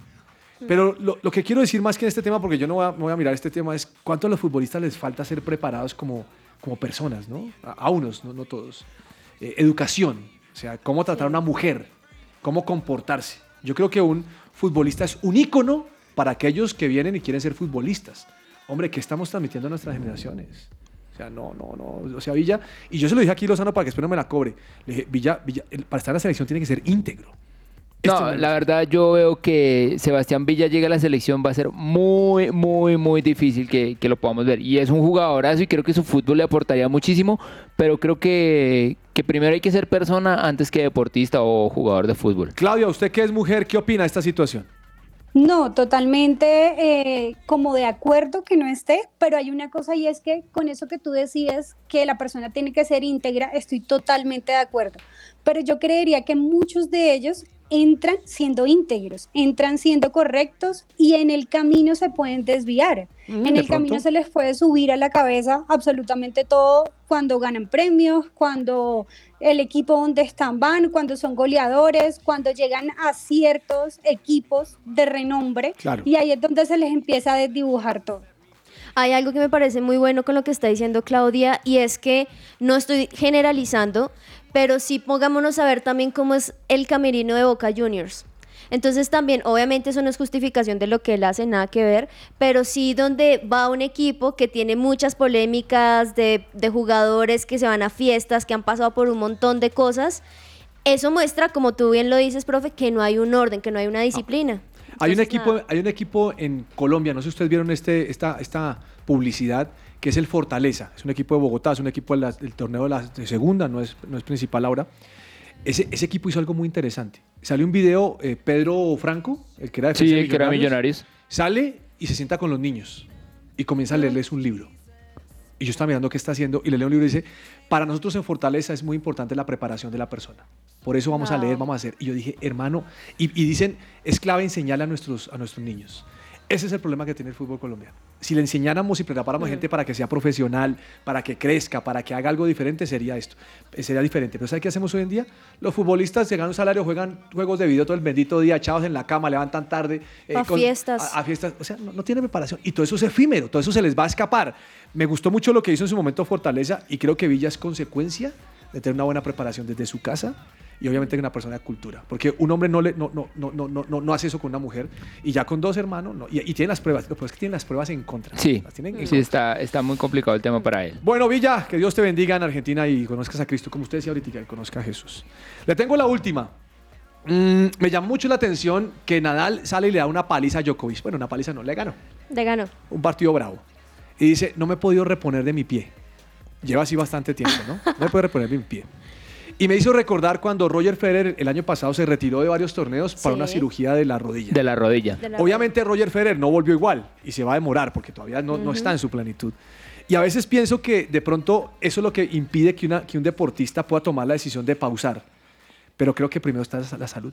Pero lo, lo que quiero decir más que en este tema, porque yo no voy a, voy a mirar este tema, es cuánto a los futbolistas les falta ser preparados como, como personas, ¿no? A, a unos, no, no todos. Eh, educación, o sea, cómo tratar a una mujer, cómo comportarse. Yo creo que un futbolista es un ícono para aquellos que vienen y quieren ser futbolistas. Hombre, ¿qué estamos transmitiendo a nuestras generaciones? O sea, no, no, no. O sea, Villa, y yo se lo dije aquí Lozano para que espero no me la cobre. Le dije, Villa, Villa, para estar en la selección tiene que ser íntegro. Este No, la verdad yo veo que Sebastián Villa llega a la selección, va a ser muy, muy, muy difícil que, que lo podamos ver. Y es un jugadorazo y creo que su fútbol le aportaría muchísimo, pero creo que, que primero hay que ser persona antes que deportista o jugador de fútbol. Claudia, usted que es mujer, ¿qué opina de esta situación? No, totalmente eh, como de acuerdo que no esté, pero hay una cosa y es que con eso que tú decías que la persona tiene que ser íntegra, estoy totalmente de acuerdo. Pero yo creería que muchos de ellos entran siendo íntegros, entran siendo correctos y en el camino se pueden desviar. Mm, en de el camino se les puede subir a la cabeza absolutamente todo cuando ganan premios, cuando el equipo donde están van, cuando son goleadores, cuando llegan a ciertos equipos de renombre Claro. y ahí es donde se les empieza a desdibujar todo. Hay algo que me parece muy bueno con lo que está diciendo Claudia y es que no estoy generalizando, pero sí pongámonos a ver también cómo es el camerino de Boca Juniors. Entonces también, obviamente eso no es justificación de lo que él hace, nada que ver, pero sí donde va un equipo que tiene muchas polémicas de, de jugadores que se van a fiestas, que han pasado por un montón de cosas, eso muestra, como tú bien lo dices, profe, que no hay un orden, que no hay una disciplina. Hay un, equipo, nada. hay un equipo en Colombia, no sé si ustedes vieron este, esta, esta publicidad, que es el Fortaleza. Es un equipo de Bogotá, es un equipo de del torneo de la de segunda, no es, no es principal ahora. Ese, ese equipo hizo algo muy interesante. Salió un video, eh, Pedro Franco, el que era defensa Sí, de el que era Millonarios. Sale y se sienta con los niños y comienza a leerles un libro. Y yo estaba mirando qué está haciendo y le leo un libro y dice, para nosotros en Fortaleza es muy importante la preparación de la persona. Por eso vamos a leer, vamos a hacer. Y yo dije, hermano, y, y dicen, es clave enseñarle a nuestros, a nuestros niños. Ese es el problema que tiene el fútbol colombiano. Si le enseñáramos y preparáramos gente para que sea profesional, para que crezca, para que haga algo diferente, sería esto. Eh, Sería diferente. Pero ¿sabe qué hacemos hoy en día? Los futbolistas se ganan un salario, juegan juegos de video todo el bendito día, echados en la cama, levantan tarde. eh, A fiestas. A, a fiestas. O sea, no, no tiene preparación. Y todo eso es efímero, todo eso se les va a escapar. Me gustó mucho lo que hizo en su momento Fortaleza y creo que Villa es consecuencia de tener una buena preparación desde su casa y obviamente una persona de cultura. Porque un hombre no, le, no, no, no, no, no, no, no hace eso con una mujer y ya con dos hermanos, no. y, y tiene las pruebas, pero es que tiene las pruebas en contra. Sí, Las tienen en sí contra. está, está muy complicado el tema para él. Bueno, Villa, que Dios te bendiga en Argentina y conozcas a Cristo, como usted decía ahorita, que conozca a Jesús. Le tengo la última. Mm, me llama mucho la atención que Nadal sale y le da una paliza a Djokovic. Bueno, una paliza no, le ganó. De gano. Un partido bravo. Y dice, no me he podido reponer de mi pie. Lleva así bastante tiempo, ¿no? *laughs* No puede reponer en pie. Y me hizo recordar cuando Roger Federer el año pasado se retiró de varios torneos para Sí. una cirugía de la rodilla. De la rodilla. Obviamente Roger Federer no volvió igual y se va a demorar porque todavía no, no está en su plenitud. Y a veces pienso que de pronto eso es lo que impide que, una, que un deportista pueda tomar la decisión de pausar. Pero creo que primero está la salud.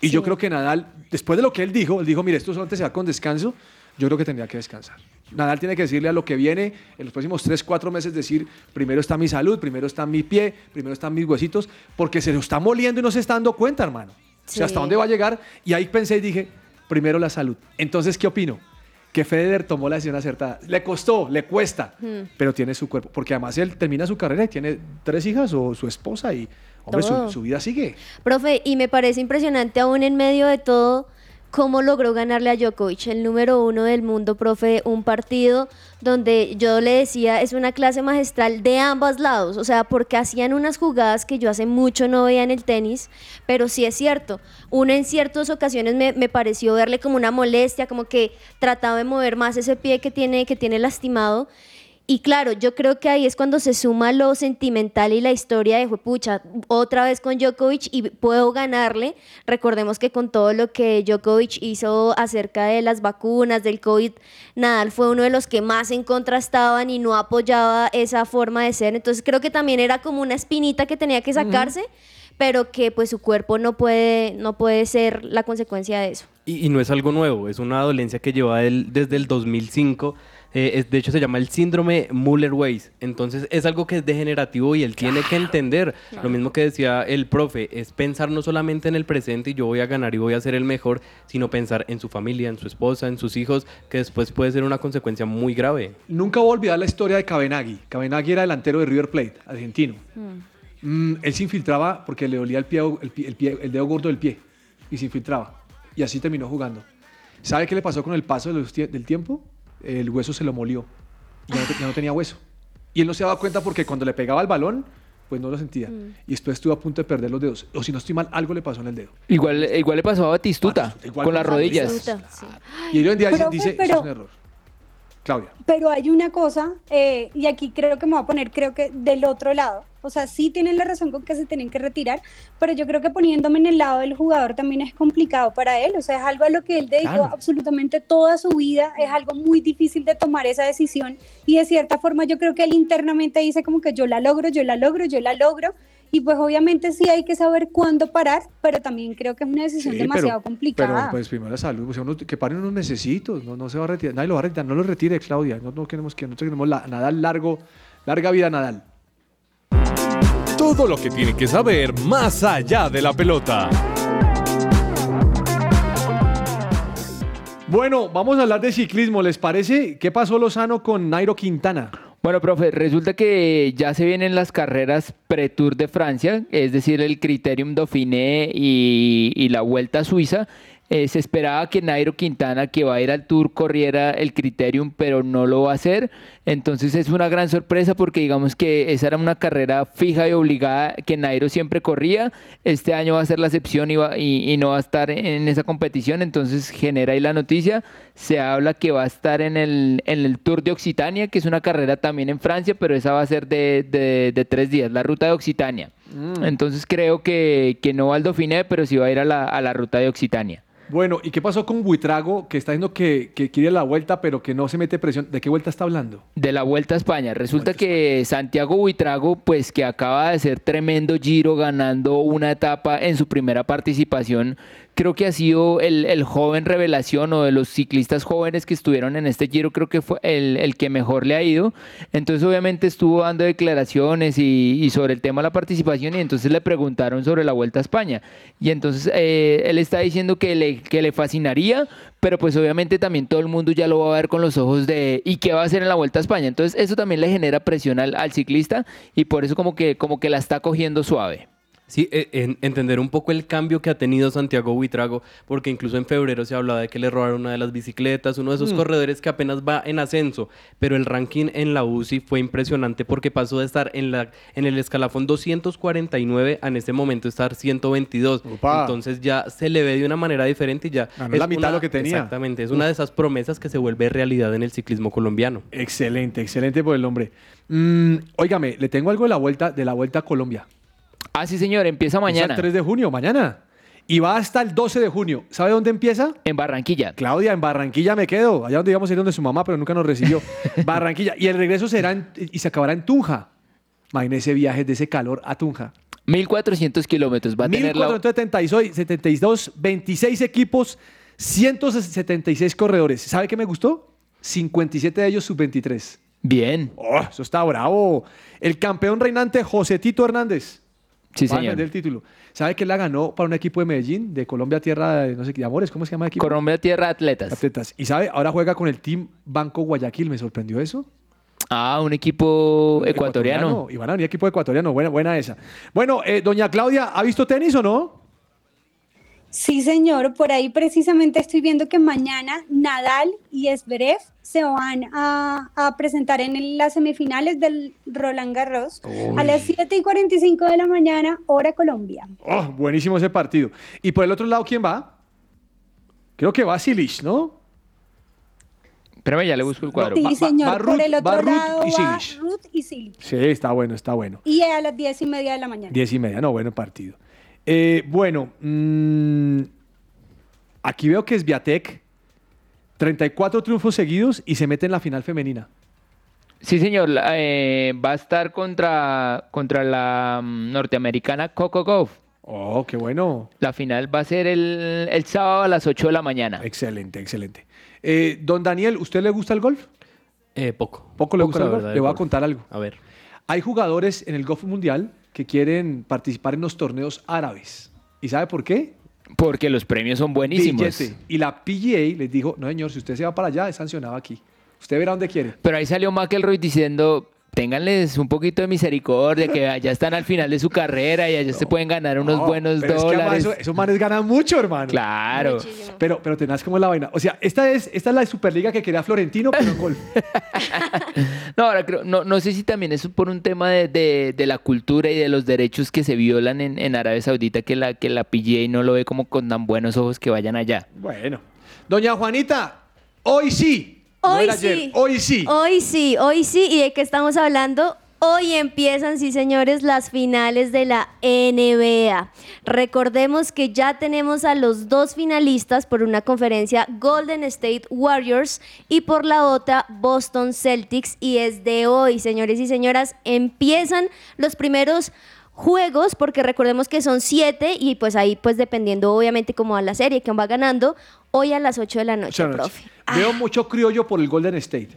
Y yo creo que Nadal, después de lo que él dijo, él dijo, mire, esto solamente se va con descanso, yo creo que tendría que descansar. Nadal tiene que decirle a lo que viene en los próximos 3, 4 meses, decir, primero está mi salud, primero está mi pie, primero están mis huesitos, porque se lo está moliendo y no se está dando cuenta, hermano. O sea, ¿hasta dónde va a llegar? Y ahí pensé y dije, primero la salud. Entonces, ¿qué opino? Que Federer tomó la decisión acertada. Le costó, le cuesta, Hmm. pero tiene su cuerpo. Porque además él termina su carrera y tiene tres hijas o su esposa y, hombre, su, su vida sigue. Profe, y me parece impresionante aún en medio de todo cómo logró ganarle a Djokovic, el número uno del mundo, profe, un partido donde yo le decía es una clase magistral de ambos lados, o sea, porque hacían unas jugadas que yo hace mucho no veía en el tenis, pero sí es cierto, uno en ciertas ocasiones me, me pareció verle como una molestia, como que trataba de mover más ese pie que tiene, que tiene lastimado. Y claro, yo creo que ahí es cuando se suma lo sentimental y la historia de, pucha, otra vez con Djokovic y puedo ganarle. Recordemos que con todo lo que Djokovic hizo acerca de las vacunas, del COVID, Nadal fue uno de los que más en contra estaban y no apoyaba esa forma de ser. Entonces creo que también era como una espinita que tenía que sacarse, pero que pues su cuerpo no puede, no puede ser la consecuencia de eso. Y, y no es algo nuevo, es una dolencia que lleva él desde el 2005. Eh, es- de hecho, se llama el síndrome Muller-Weiss. Entonces, es algo que es degenerativo y él tiene que entender. Lo mismo que decía el profe, es pensar no solamente en el presente y yo voy a ganar y voy a ser el mejor, sino pensar en su familia, en su esposa, en sus hijos, que después puede ser una consecuencia muy grave. Nunca voy a olvidar la historia de Cabenagui. Cabenagui era delantero de River Plate, argentino. Mm, él se infiltraba porque le dolía el, pie, el, pie- el pie- el dedo gordo del pie y se infiltraba. Y así terminó jugando. ¿Sabe qué le pasó con el paso de los tie- del tiempo? El hueso se lo molió. Ya no, ya no tenía hueso. Y él no se daba cuenta porque cuando le pegaba el balón, pues no lo sentía. Y después estuvo a punto de perder los dedos. O si no estoy mal, algo le pasó en el dedo. Igual, igual le pasó a Batistuta, igual con las rodillas. Batistuta, sí. Y hoy en día dice, Profe, dice, pero- "Eso es un error. Claudia. Pero hay una cosa, eh, y aquí creo que me voy a poner, creo que del otro lado. O sea, sí tienen la razón con que se tienen que retirar, pero yo creo que poniéndome en el lado del jugador también es complicado para él. O sea, es algo a lo que él dedicó Claro. absolutamente toda su vida, es algo muy difícil de tomar esa decisión. Y de cierta forma yo creo que él internamente dice como que yo la logro, yo la logro, yo la logro. Y pues obviamente sí hay que saber cuándo parar, pero también creo que es una decisión Sí, demasiado pero, complicada. Pero pues primero la salud, pues, uno- que paren unos necesitos, no, no se va a retirar, nadie lo va a retirar, no lo retire Claudia, no, no queremos que nosotros queremos la, Nadal largo, larga vida Nadal. Todo lo que tiene que saber más allá de la pelota. Bueno, vamos a hablar de ciclismo, ¿les parece? ¿Qué pasó Lozano con Nairo Quintana? Bueno, profe, resulta que ya se vienen las carreras pre-Tour de Francia, es decir, el Criterium Dauphiné y, y la Vuelta a Suiza. Eh, se esperaba que Nairo Quintana, que va a ir al Tour, corriera el Criterium, pero no lo va a hacer. Entonces es una gran sorpresa porque digamos que esa era una carrera fija y obligada que Nairo siempre corría. Este año va a ser la excepción y, va- y- y no va a estar en esa competición. Entonces genera ahí la noticia. Se habla que va a estar en el, en el Tour de Occitania, que es una carrera también en Francia, pero esa va a ser de, de- de tres días, la ruta de Occitania. Mm. Entonces creo que, que no va al Dauphiné, pero sí va a ir a la, a la ruta de Occitania. Bueno, ¿y qué pasó con Buitrago, que está diciendo que, que quiere la vuelta, pero que no se mete presión? ¿De qué vuelta está hablando? De la Vuelta a España. Resulta que Santiago Buitrago, pues que acaba de ser tremendo giro ganando una etapa en su primera participación, creo que ha sido el, el joven revelación o de los ciclistas jóvenes que estuvieron en este giro, creo que fue el, el que mejor le ha ido. Entonces obviamente estuvo dando declaraciones y, sobre el tema de la participación y entonces le preguntaron sobre la Vuelta a España. Y entonces eh, él está diciendo que le, que le fascinaría, pero pues obviamente también todo el mundo ya lo va a ver con los ojos de ¿y qué va a hacer en la Vuelta a España? Entonces eso también le genera presión al, al ciclista y por eso como que, como que la está cogiendo suave. Sí, eh, en- entender un poco el cambio que ha tenido Santiago Buitrago, porque incluso en febrero se hablaba de que le robaron una de las bicicletas, uno de esos Mm. corredores que apenas va en ascenso, pero el ranking en la UCI fue impresionante porque pasó de estar en, la, en el escalafón 249 a en este momento estar 122. Upa. Entonces ya se le ve de una manera diferente y ya... Ganó la mitad de lo que tenía. Exactamente, es una de esas promesas que se vuelve realidad en el ciclismo colombiano. Excelente, excelente por el hombre. Mm, óigame, le tengo algo de la vuelta, de la vuelta a Colombia. Ah, sí, señor, empieza Empieza mañana. el 3 de junio, mañana. Y va hasta el 12 de junio. ¿Sabe dónde empieza? En Barranquilla. Claudia, en Barranquilla me quedo. Allá donde íbamos a ir donde su mamá, pero nunca nos recibió. *laughs* Barranquilla. Y el regreso será en- y se acabará en Tunja. Imagínese viajes de ese calor a Tunja. 1400 kilómetros. Va a tener la... 1472, 72, 26 equipos, 176 corredores. ¿Sabe qué me gustó? 57 de ellos sub-23. Bien. Oh, eso está bravo. El campeón reinante José Tito Hernández. Sí, Va a señor. defender el título. ¿Sabe que la ganó para un equipo de Medellín, de Colombia Tierra de no sé qué, de Amores? ¿Cómo se llama el equipo? Colombia Tierra Atletas. Atletas. Y sabe, ahora juega con el Team Banco Guayaquil. ¿Me sorprendió eso? Ah, un equipo ecuatoriano. Y van a venir equipo ecuatoriano. Buena, buena esa. Bueno, eh, doña Claudia, ¿ha visto tenis o no? Sí, señor, por ahí precisamente estoy viendo que mañana Nadal y Esberev se van a, a presentar en el- las semifinales del Roland Garros a las 7 y 45 de la mañana, hora Colombia. Oh, buenísimo ese partido. Y por el otro lado, ¿quién va? Creo que va Silic, ¿no? Espérame, ya le busco el cuadro. Sí, va- señor, va por Ruth- el otro va Ruth lado y va. Ruth y Silic. Sí, está bueno, está bueno. Y a las 10 y media de la mañana. Diez y media, no, bueno partido. Eh, bueno, mm, aquí veo que es Viatec, 34 triunfos seguidos y se mete en la final femenina. Sí, señor. eh, va a estar contra, contra la mm, norteamericana Coco Gauff. Oh, qué bueno. La final va a ser el, el sábado a las 8 de la mañana. Excelente, excelente. Eh, don Daniel, ¿usted le gusta el golf? Eh, poco. ¿Poco le Poco, gusta el golf? verdad, Le voy a golf. contar algo. A ver. Hay jugadores en el golf mundial que quieren participar en los torneos árabes. ¿Y sabe por qué? Porque los premios son buenísimos. Billete. Y la PGA les dijo, no señor, si usted se va para allá, es sancionado aquí. Usted verá dónde quiere. Pero ahí salió McElroy diciendo, ténganles un poquito de misericordia, que allá están al final de su carrera y allá se pueden ganar unos No, buenos pero es que, dólares. eso- esos manes ganan mucho, hermano. Claro. Pero, pero tenás como la vaina. O sea, esta es, esta es la Superliga que quería Florentino, pero en golf. *laughs* No, ahora creo, no, no sé si también es por un tema de, de- de la cultura y de los derechos que se violan en, en Arabia Saudita que la, que la PGA no lo ve como con tan buenos ojos que vayan allá. Bueno. Doña Juanita, hoy sí. No Hoy ayer, sí. Hoy sí. Hoy sí, hoy sí. ¿Y de qué estamos hablando? Hoy empiezan, sí señores, las finales de la NBA. Recordemos que ya tenemos a los dos finalistas por una conferencia Golden State Warriors y por la otra Boston Celtics. Y desde hoy, señores y señoras, empiezan los primeros juegos, porque recordemos que son siete y pues ahí pues dependiendo obviamente como a la serie, quién va ganando, hoy a las 8 de la noche, profe. Veo mucho criollo por el Golden State.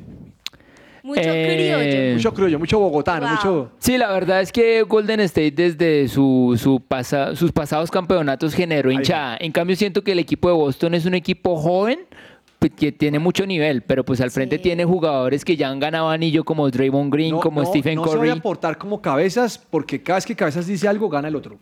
Mucho Eh, criollo. Mucho criollo, mucho bogotano, Wow. mucho. Sí, la verdad es que Golden State desde su, su pasa- sus pasados campeonatos generó hinchada. En cambio, siento que el equipo de Boston es un equipo joven pues, que tiene mucho nivel, pero pues al frente tiene jugadores que ya han ganado anillo como Draymond Green, No, como no, Stephen no se Curry. vaya a portar como cabezas, porque cada vez que cabezas dice algo, gana el otro.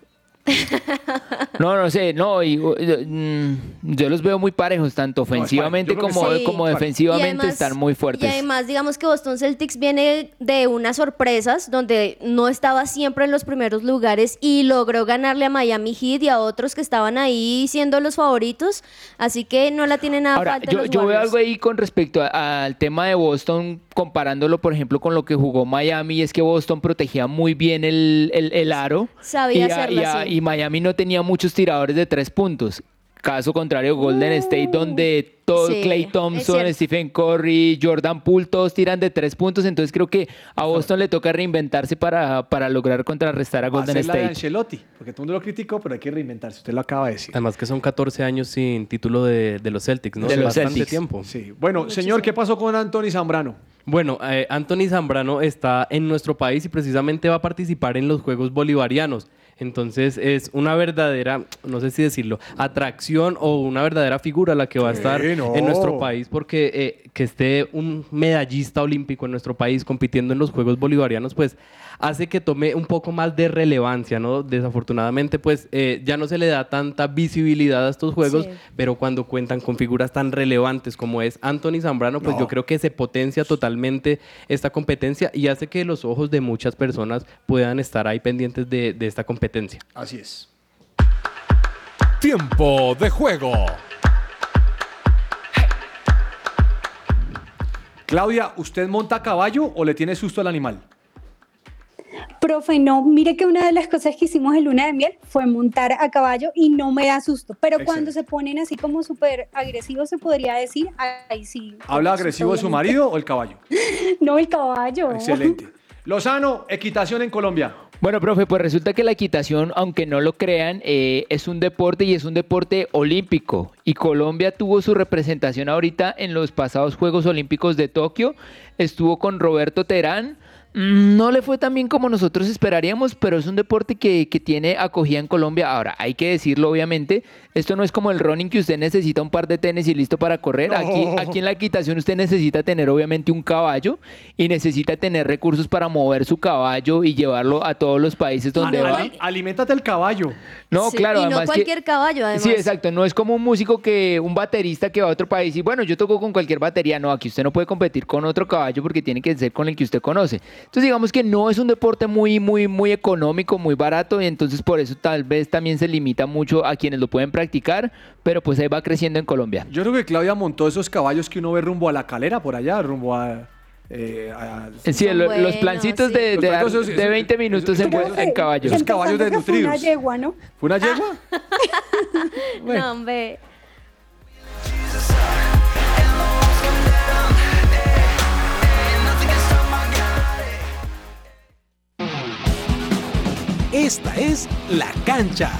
*laughs* No, no sé, no, y, uh, mm, yo los veo muy parejos, tanto ofensivamente yo que como, sí. como Y defensivamente además- están muy Y fuertes. además, digamos que Boston Celtics viene de unas sorpresas donde no estaba siempre en los primeros lugares y logró ganarle a Miami Heat y a otros que estaban ahí siendo los favoritos. Así que no la tiene nada Ahora, falta yo, los yo veo algo ahí con respecto a- al tema de Boston, comparándolo, por ejemplo, con lo que jugó Miami, y es que Boston protegía muy bien el, el- el aro. Sabía y, a- hacerlo y a- así. y Miami no tenía muchos tiradores de tres puntos. Caso contrario, Golden State, donde todo Uh, sí, Clay Thompson. Stephen Curry, Jordan Poole, todos tiran de tres puntos. Entonces creo que a Boston le toca reinventarse para, para lograr contrarrestar a Golden Hacer la de State. Ancelotti, porque todo el mundo lo criticó, pero hay que reinventarse. Usted lo acaba de decir. Además que son 14 años sin título de, de los Celtics, ¿no? De los Bastante Celtics. tiempo. Sí. Bueno, señor, ¿qué pasó con Anthony Zambrano? Bueno, eh, Anthony Zambrano está en nuestro país y precisamente va a participar en los Juegos Bolivarianos. Entonces es una verdadera, no sé si decirlo, atracción o una verdadera figura la que va a estar No. en nuestro país porque eh, que esté un medallista olímpico en nuestro país compitiendo en los Juegos Bolivarianos, pues hace que tome un poco más de relevancia, ¿no? Desafortunadamente, pues eh, ya no se le da tanta visibilidad a estos Juegos, Sí. pero cuando cuentan con figuras tan relevantes como es Anthony Zambrano, pues No. yo creo que se potencia totalmente esta competencia y hace que los ojos de muchas personas puedan estar ahí pendientes de, de esta competencia. Así es. Tiempo de juego. Claudia, ¿usted monta a caballo o le tiene susto al animal? Profe, no, mire que una de las cosas que hicimos en luna de miel fue montar a caballo y no me da susto, pero cuando se ponen así como súper agresivos se podría decir, ahí sí. ¿Habla me agresivo de su marido o el caballo? *laughs* No, el caballo. Excelente. Lozano, equitación en Colombia. Bueno, profe, pues resulta que la equitación, aunque no lo crean, eh, es un deporte y es un deporte olímpico. Y Colombia tuvo su representación ahorita en los pasados Juegos Olímpicos de Tokio. Estuvo con Roberto Terán. Mm, No le fue tan bien como nosotros esperaríamos, pero es un deporte que, que tiene acogida en Colombia. Ahora, hay que decirlo obviamente, esto no es como el running que usted necesita un par de tenis y listo para correr. No. Aquí, aquí en la equitación usted necesita tener obviamente un caballo y necesita tener recursos para mover su caballo y llevarlo a todos los países donde Ali- va. ali- aliméntate el caballo. No, Sí, claro, y no además que- cualquier caballo, además. Sí, exacto. No es como un músico que, un baterista que va a otro país y bueno, yo toco con cualquier batería. No, aquí usted no puede competir con otro caballo porque tiene que ser con el que usted conoce. Entonces, digamos que no es un deporte muy, muy, muy económico, muy barato y entonces por eso tal vez también se limita mucho a quienes lo pueden practicar, pero pues ahí va creciendo en Colombia. Yo creo que Claudia montó esos caballos que uno ve rumbo a la calera por allá, rumbo a. eh, a- Sí, lo- los plancitos de, Los de, esos- 20 minutos en, en caballo. Esos caballos que fue una desnutridos. yegua, ¿no? ¿Fue una yegua? *laughs* No, hombre. Esta es La Cancha.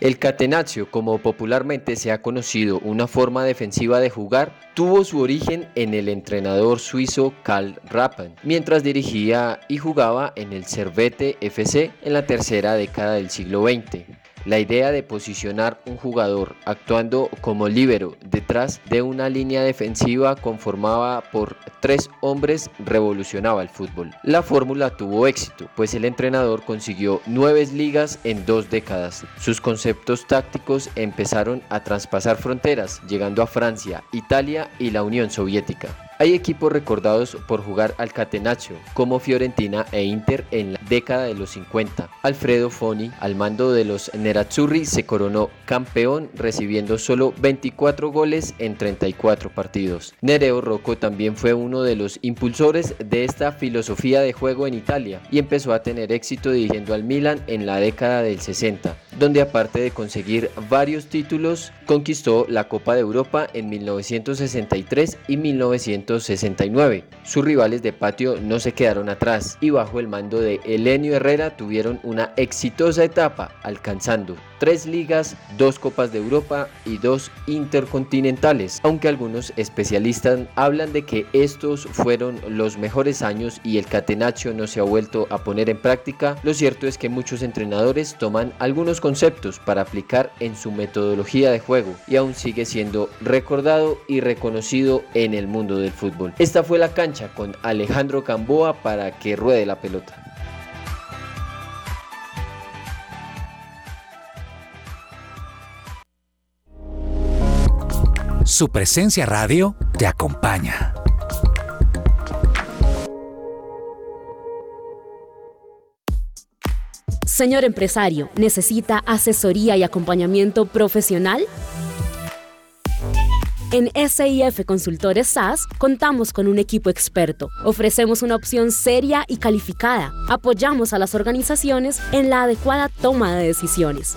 El catenaccio, como popularmente se ha conocido una forma defensiva de jugar, tuvo su origen en el entrenador suizo Karl Rappen, mientras dirigía y jugaba en el Servette FC en la tercera década del siglo XX. La idea de posicionar un jugador actuando como líbero detrás de una línea defensiva conformada por tres hombres revolucionaba el fútbol. La fórmula tuvo éxito, pues el entrenador consiguió nueve ligas en dos décadas. Sus conceptos tácticos empezaron a traspasar fronteras, llegando a Francia, Italia y la Unión Soviética. Hay equipos recordados por jugar al catenaccio, como Fiorentina e Inter en la década de los 50. Alfredo Foni, al mando de los Nerazzurri, se coronó campeón recibiendo solo 24 goles en 34 partidos. Nereo Rocco también fue uno de los impulsores de esta filosofía de juego en Italia y empezó a tener éxito dirigiendo al Milan en la década del 60, donde aparte de conseguir varios títulos, conquistó la Copa de Europa en 1963 y 1969. Sus rivales de patio no se quedaron atrás y bajo el mando de Elenio Herrera tuvieron una exitosa etapa, alcanzando tres ligas, dos Copas de Europa y dos intercontinentales, aunque algunos especialistas hablan de que estos fueron los mejores años y el catenaccio no se ha vuelto a poner en práctica, lo cierto es que muchos entrenadores toman algunos conceptos para aplicar en su metodología de juego y aún sigue siendo recordado y reconocido en el mundo del fútbol. Esta fue la cancha con Alejandro Camboa para que ruede la pelota. Su presencia radio te acompaña. Señor empresario, ¿necesita asesoría y acompañamiento profesional? En SIF Consultores SAS contamos con un equipo experto. Ofrecemos una opción seria y calificada. Apoyamos a las organizaciones en la adecuada toma de decisiones.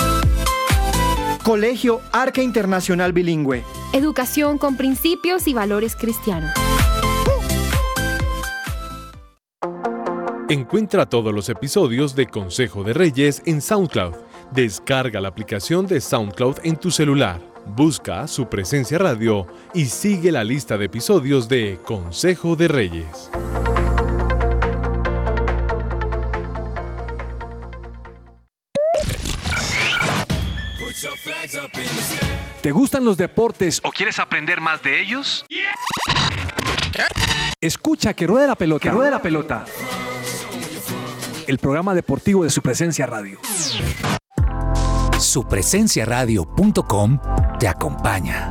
Colegio Arca Internacional Bilingüe. Educación con principios y valores cristianos. Encuentra todos los episodios de Consejo de Reyes en SoundCloud. Descarga la aplicación de SoundCloud en tu celular. Busca su presencia radio y sigue la lista de episodios de Consejo de Reyes. ¿Te gustan los deportes o quieres aprender más de ellos? Escucha que ruede la pelota. Que ruede la pelota. El programa deportivo de su presencia radio. Supresenciaradio.com te acompaña.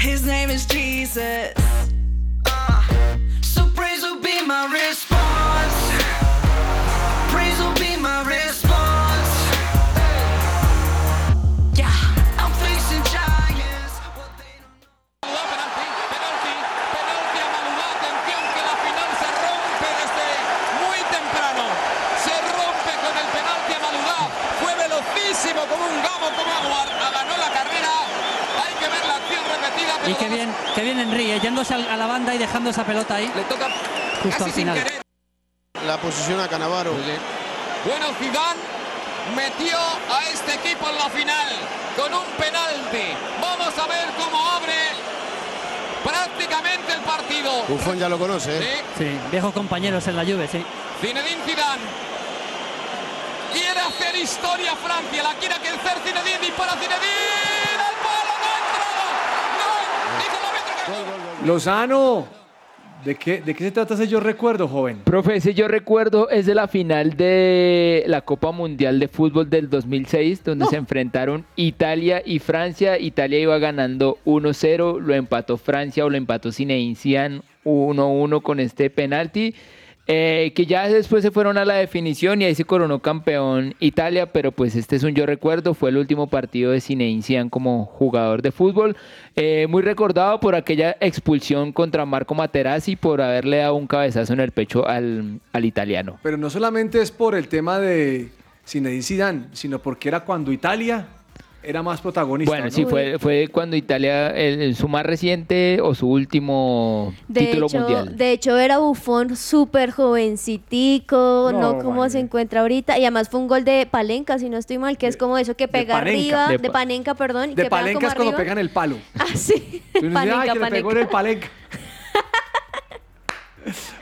His name is Jesus. Bien, qué bien Henry, eh, yéndose a la banda y dejando esa pelota ahí. Le toca justo al final. La posición a Canavaro. Bueno, Zidane metió a este equipo en la final con un penalti. Vamos a ver cómo abre prácticamente el partido. Buffon ya lo conoce, ¿eh? Sí, viejos compañeros en la Juve, sí. Zinedine Zidane quiere hacer historia Francia, la quiere hacer Zinedine y para Zinedine al palo no entra. No, dice el árbitro que Lozano, ¿de qué, ¿de qué se trata ese yo recuerdo, joven? Profe, ese yo recuerdo es de la final de la Copa Mundial de Fútbol del 2006, donde se enfrentaron Italia y Francia. Italia iba ganando 1-0, lo empató Francia o lo empató Zinedine Zidane 1-1 con este penalti. Eh, que ya después se fueron a la definición y ahí se coronó campeón Italia, pero pues este es un yo recuerdo, fue el último partido de Zinedine Zidane como jugador de fútbol, eh, muy recordado por aquella expulsión contra Marco Materazzi por haberle dado un cabezazo en el pecho al, al italiano. Pero no solamente es por el tema de Zinedine Zidane, sino porque era cuando Italia era más protagonista. Bueno, ¿no? sí, fue, fue cuando Italia, el- el- su más reciente o su último De título hecho, mundial. de hecho, era Bufón súper jovencitico, No, no, como se encuentra ahorita. Y además fue un gol de Palenca, si no estoy mal, que es como eso que pega arriba, De de, pa- Panenca, perdón. De que pega palenca como es cuando arriba. pegan el palo. Ah, sí. Panenka, "Ay, que le pegó en el palenca.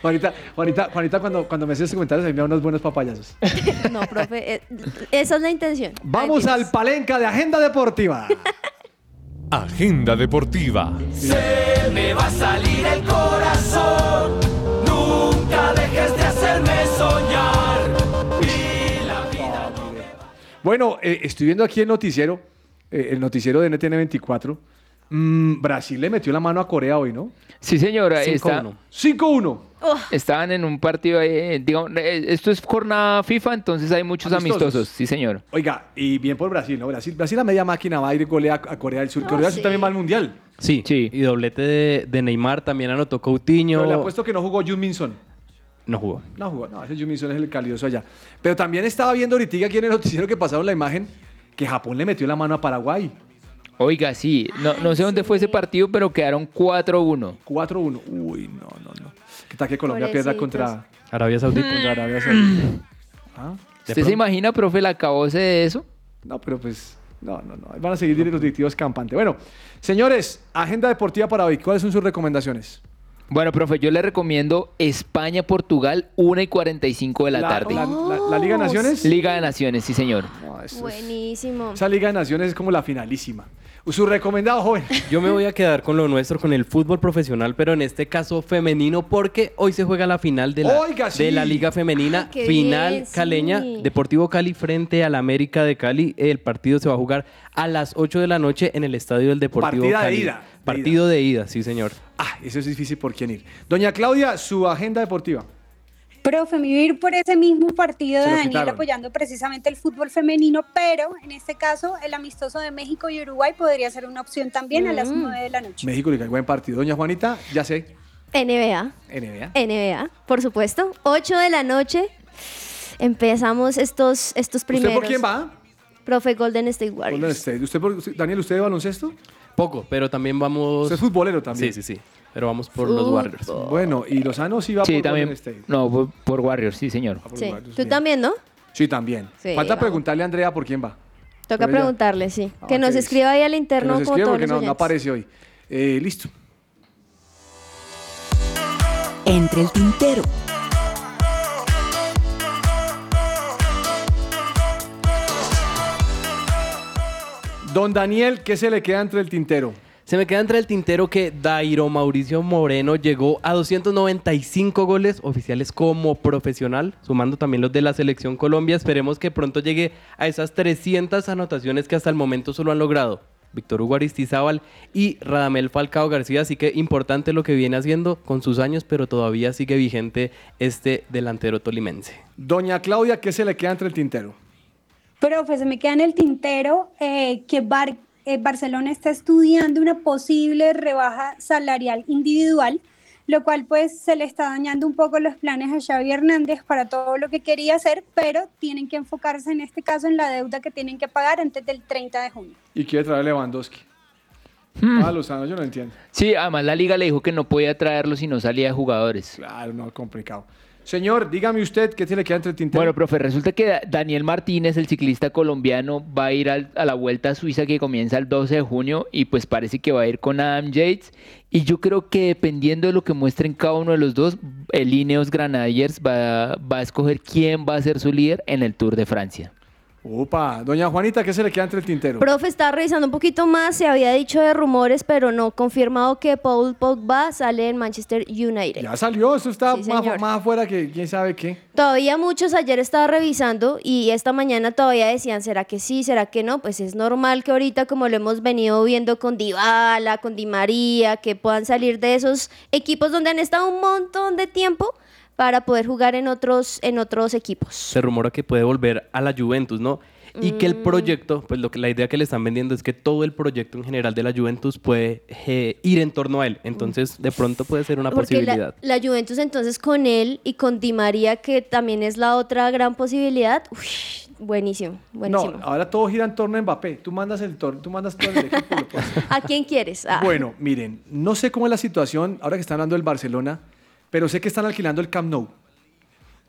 Juanita, Juanita, Juanita cuando, cuando me hace estos comentarios, a mí me da unos buenos papayazos. *laughs* No, profe, eh, esa es la intención. Vamos al palenca de Agenda Deportiva. *laughs* Agenda Deportiva. Se me va a salir el corazón. Nunca dejes de hacerme soñar. Y la vida Bueno, eh, estoy viendo aquí el noticiero, eh, el noticiero de NTN 24. Mm, Brasil le metió la mano a Corea hoy, ¿no? Sí, señora. está- 5-1. Estaban en un partido, eh, digamos, eh, esto es jornada FIFA, entonces hay muchos Amistosos. amistosos, sí, señor. Oiga, y bien por Brasil, ¿no? Brasil, Brasil a media máquina va a ir y golea a Corea del Sur. Corea del Sur también va al Mundial. Sí, y doblete de, de Neymar también anotó Coutinho. Pero le apuesto que no jugó Jun Minson. No jugó. No jugó, no, ese Jun Minson es el calidoso allá. Pero también estaba viendo ahorita aquí en el noticiero que pasaron la imagen que Japón le metió la mano a Paraguay. Oiga, sí, no, no sé dónde fue ese partido, pero quedaron 4-1. 4-1. Uy, no, no, no. ¿Qué tal que Colombia pierda contra, Arabia Saudita. contra Arabia *clears throat* Saudita? ¿Ah? ¿Usted se imagina, profe, el acabose de eso? No, pero pues No, no, no. Van a seguir los directivos campante. Bueno, señores, agenda deportiva para hoy. ¿Cuáles son sus recomendaciones? Bueno, profe, yo le recomiendo España-Portugal, 1 y 45 de la, La- tarde. la- la- la Liga de Naciones? Liga de Naciones, sí, señor. Buenísimo. Esa Liga de Naciones es como la finalísima. Su recomendado, joven. Yo me voy a quedar con lo nuestro, con el fútbol profesional, pero en este caso femenino, porque hoy se juega la final de la, Oiga, sí. de la Liga Femenina, qué final bien, sí. caleña, Deportivo Cali frente al América de Cali. El partido se va a jugar a las 8 de la noche en el estadio del Deportivo Partida de Cali. ida, de Partido de ida, sí, señor. Ah, eso es difícil por quién ir. Doña Claudia, su agenda deportiva. Profe, me iba a ir por ese mismo partido de Daniel quitaron. apoyando precisamente el fútbol femenino, pero en este caso el amistoso de México y Uruguay podría ser una opción también a las Mm. 9 de la noche. México le cae buen partido. Doña Juanita, ya sé. NBA. NBA. NBA, por supuesto. 8 de la noche. Empezamos estos, estos primeros. ¿Usted por quién va? Profe Golden State Warriors. Golden State. ¿Usted por- usted- Daniel, ¿usted de baloncesto? Poco, pero también vamos... Usted es futbolero también. Sí, sí, sí. Pero vamos por los. Warriors. Bueno, y Lozano sí va Sí, por también. Golden State. No, por, por Warriors, sí, señor. Sí. Warriors, Tú bien. también, ¿no? Sí, también. Sí, Falta vamos. preguntarle a Andrea por quién va. Toca Pero preguntarle, sí. Ah, que nos ok. escriba ahí al Que interno nos como escriba todos porque los no, no oyentes. aparece hoy. Eh, listo. Entre el tintero. Don Daniel, ¿qué se le queda entre el tintero? Se me queda entre el tintero que Dairo Mauricio Moreno llegó a 295 goles oficiales como profesional, sumando también los de la selección Colombia. Esperemos que pronto llegue a esas 300 anotaciones que hasta el momento solo han logrado Víctor Hugo Aristizábal y Radamel Falcao García. Así que importante lo que viene haciendo con sus años, pero todavía sigue vigente este delantero tolimense. Doña Claudia, ¿qué se le queda entre el tintero? Profe, se me queda en el tintero eh, que Bar- eh, Barcelona está estudiando una posible rebaja salarial individual, lo cual pues se le está dañando un poco los planes a Xavi Hernández para todo lo que quería hacer, pero tienen que enfocarse en este caso en la deuda que tienen que pagar antes del 30 de junio. Y quiere traer a Lewandowski. Hmm. Ah, Lozano, yo no entiendo. Sí, además la liga le dijo que no podía traerlo si no salía de jugadores. Claro, no, complicado. Señor, dígame usted, ¿qué le queda entre el tintero? Bueno, profe, resulta que Da- Daniel Martínez, el ciclista colombiano, va a ir al- a la Vuelta a Suiza que comienza el 12 de junio y pues parece que va a ir con Adam Yates. Y yo creo que dependiendo de lo que muestren cada uno de los dos, el Ineos Granadiers va, va a escoger quién va a ser su líder en el Tour de Francia. Opa, doña Juanita, ¿qué se le queda entre el tintero? Profe, está revisando un poquito más. Se había dicho de rumores, pero no confirmado que Paul Pogba sale en Manchester United. Ya salió, eso está Sí, más, más afuera que quién sabe qué. Todavía muchos ayer estaba revisando y esta mañana todavía decían, ¿será que sí? ¿Será que no? Pues es normal que ahorita, como lo hemos venido viendo con Dybala, con Di María, que puedan salir de esos equipos donde han estado un montón de tiempo para poder jugar en otros, en otros equipos. se rumora que puede volver a la Juventus, ¿no? Y que el Mm. proyecto, pues lo que la idea que le están vendiendo es que todo el proyecto en general de la Juventus puede eh, ir en torno a él. Entonces, de pronto puede ser una Porque posibilidad. la, la Juventus entonces con él y con Di María, que también es la otra gran posibilidad, uy, buenísimo, buenísimo. No, ahora todo gira en torno a Mbappé. Tú mandas el tor tú mandas todo el equipo. *laughs* ¿A quién quieres? Ah. Bueno, miren, no sé cómo es la situación ahora que están hablando del Barcelona, pero sé que están alquilando el Camp Nou.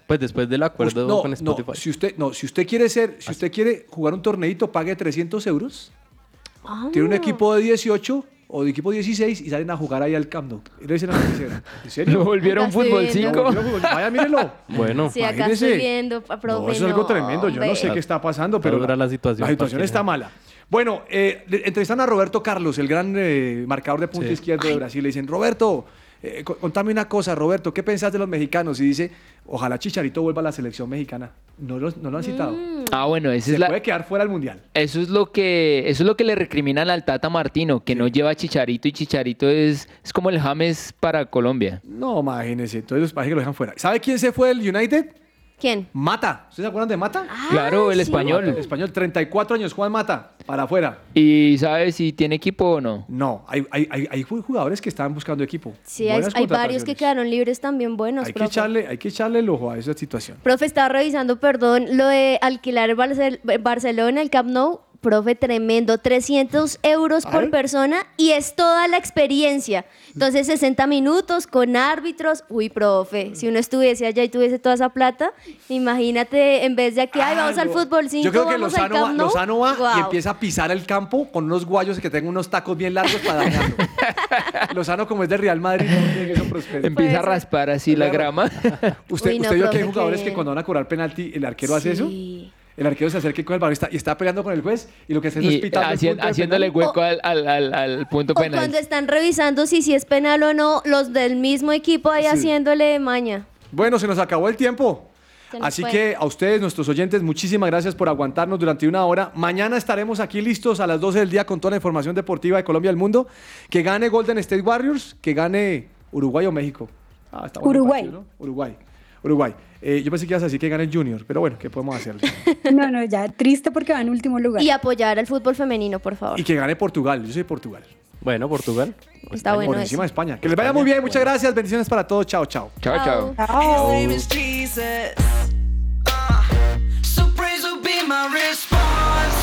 Pues después del acuerdo no, con no, Spotify. si usted, no, si usted quiere ser, si usted quiere jugar un torneito, pague 300 euros. Ah. Tiene un equipo de 18 o de equipo 16 y salen a jugar ahí al Camp Nou. Y le dicen a la ¿En serio? *laughs* ¿Lo volvieron Acá estoy fútbol viendo. 5? Lo volvieron fútbol. Vaya, mírenlo. Bueno, Sí, acá imagínese. estoy viendo, No, profe, eso es algo no, tremendo. Yo no sé qué está pasando, pero dura la situación La situación cualquiera. está mala. Bueno, eh, le- entrevistan a Roberto Carlos, el gran eh, marcador de punta Sí. izquierdo de Brasil. Le dicen, Roberto, eh, co- contame una cosa, Roberto, ¿qué pensás de los mexicanos? Y dice, ojalá Chicharito vuelva a la selección mexicana. No lo, no lo han citado. Ah, bueno, Se es la, puede quedar fuera del Mundial. Eso es lo que eso es lo que le recriminan al Tata Martino, que no lleva a Chicharito y Chicharito es, es como el James para Colombia. No, imagínense. Entonces parece que lo dejan fuera. ¿Sabe quién se fue del United? ¿Quién? Mata. ¿Ustedes se acuerdan de Mata? Claro, el sí. español. El español, 34 años, Juan Mata, para afuera. ¿Y sabe si tiene equipo o no? No, hay, hay, hay, hay jugadores que están buscando equipo. Sí, hay, Buenas hay varios que quedaron libres también buenos, Hay que, echarle, hay que echarle el ojo a esa situación. Profe, estaba revisando, perdón, lo de alquilar el Barcel- Barcelona, el Camp Nou, Profe, tremendo. 300 euros por Ay. persona y es toda la experiencia. Entonces, 60 minutos con árbitros. Uy, profe, si uno estuviese allá y tuviese toda esa plata, imagínate, en vez de aquí, ay, vamos al fútbol 5, Yo creo que vamos al Lozano va. Lozano y empieza a pisar el campo con unos guayos que tengan unos tacos bien largos para *laughs* dañarlo. Lozano, como es de Real Madrid, no eso. Empieza a raspar así la grama. *laughs* ¿Usted, Uy, no, usted vio que hay jugadores que- que cuando van a cobrar penalti, el arquero hace eso? El arquero se acerca con el balón y está, peleando con el juez y lo que hace es pitar haci- haciéndole hueco al, al, al, al punto O penal. cuando están revisando si, si es penal o no, los del mismo equipo ahí Sí. haciéndole maña. Bueno, se nos acabó el tiempo. Así fue. que a ustedes, nuestros oyentes, muchísimas gracias por aguantarnos durante una hora. Mañana estaremos aquí listos a las 12 del día con toda la información deportiva de Colombia y del mundo. Que gane Golden State Warriors, que gane Uruguay o México. Ah, está bueno el Uruguay. partido, ¿no? Uruguay. Uruguay. Eh, yo pensé que ibas a decir que gane el Junior, pero bueno, ¿qué podemos hacerle? *laughs* No, no, ya, triste porque va en último lugar. Y apoyar al fútbol femenino, por favor. Y que gane Portugal, yo soy Portugal. Bueno, Portugal. Está España. bueno. España. Que les vaya muy bien, muchas gracias, bendiciones para todos, chao, chao. Chao, chao. chao. chao. Uh,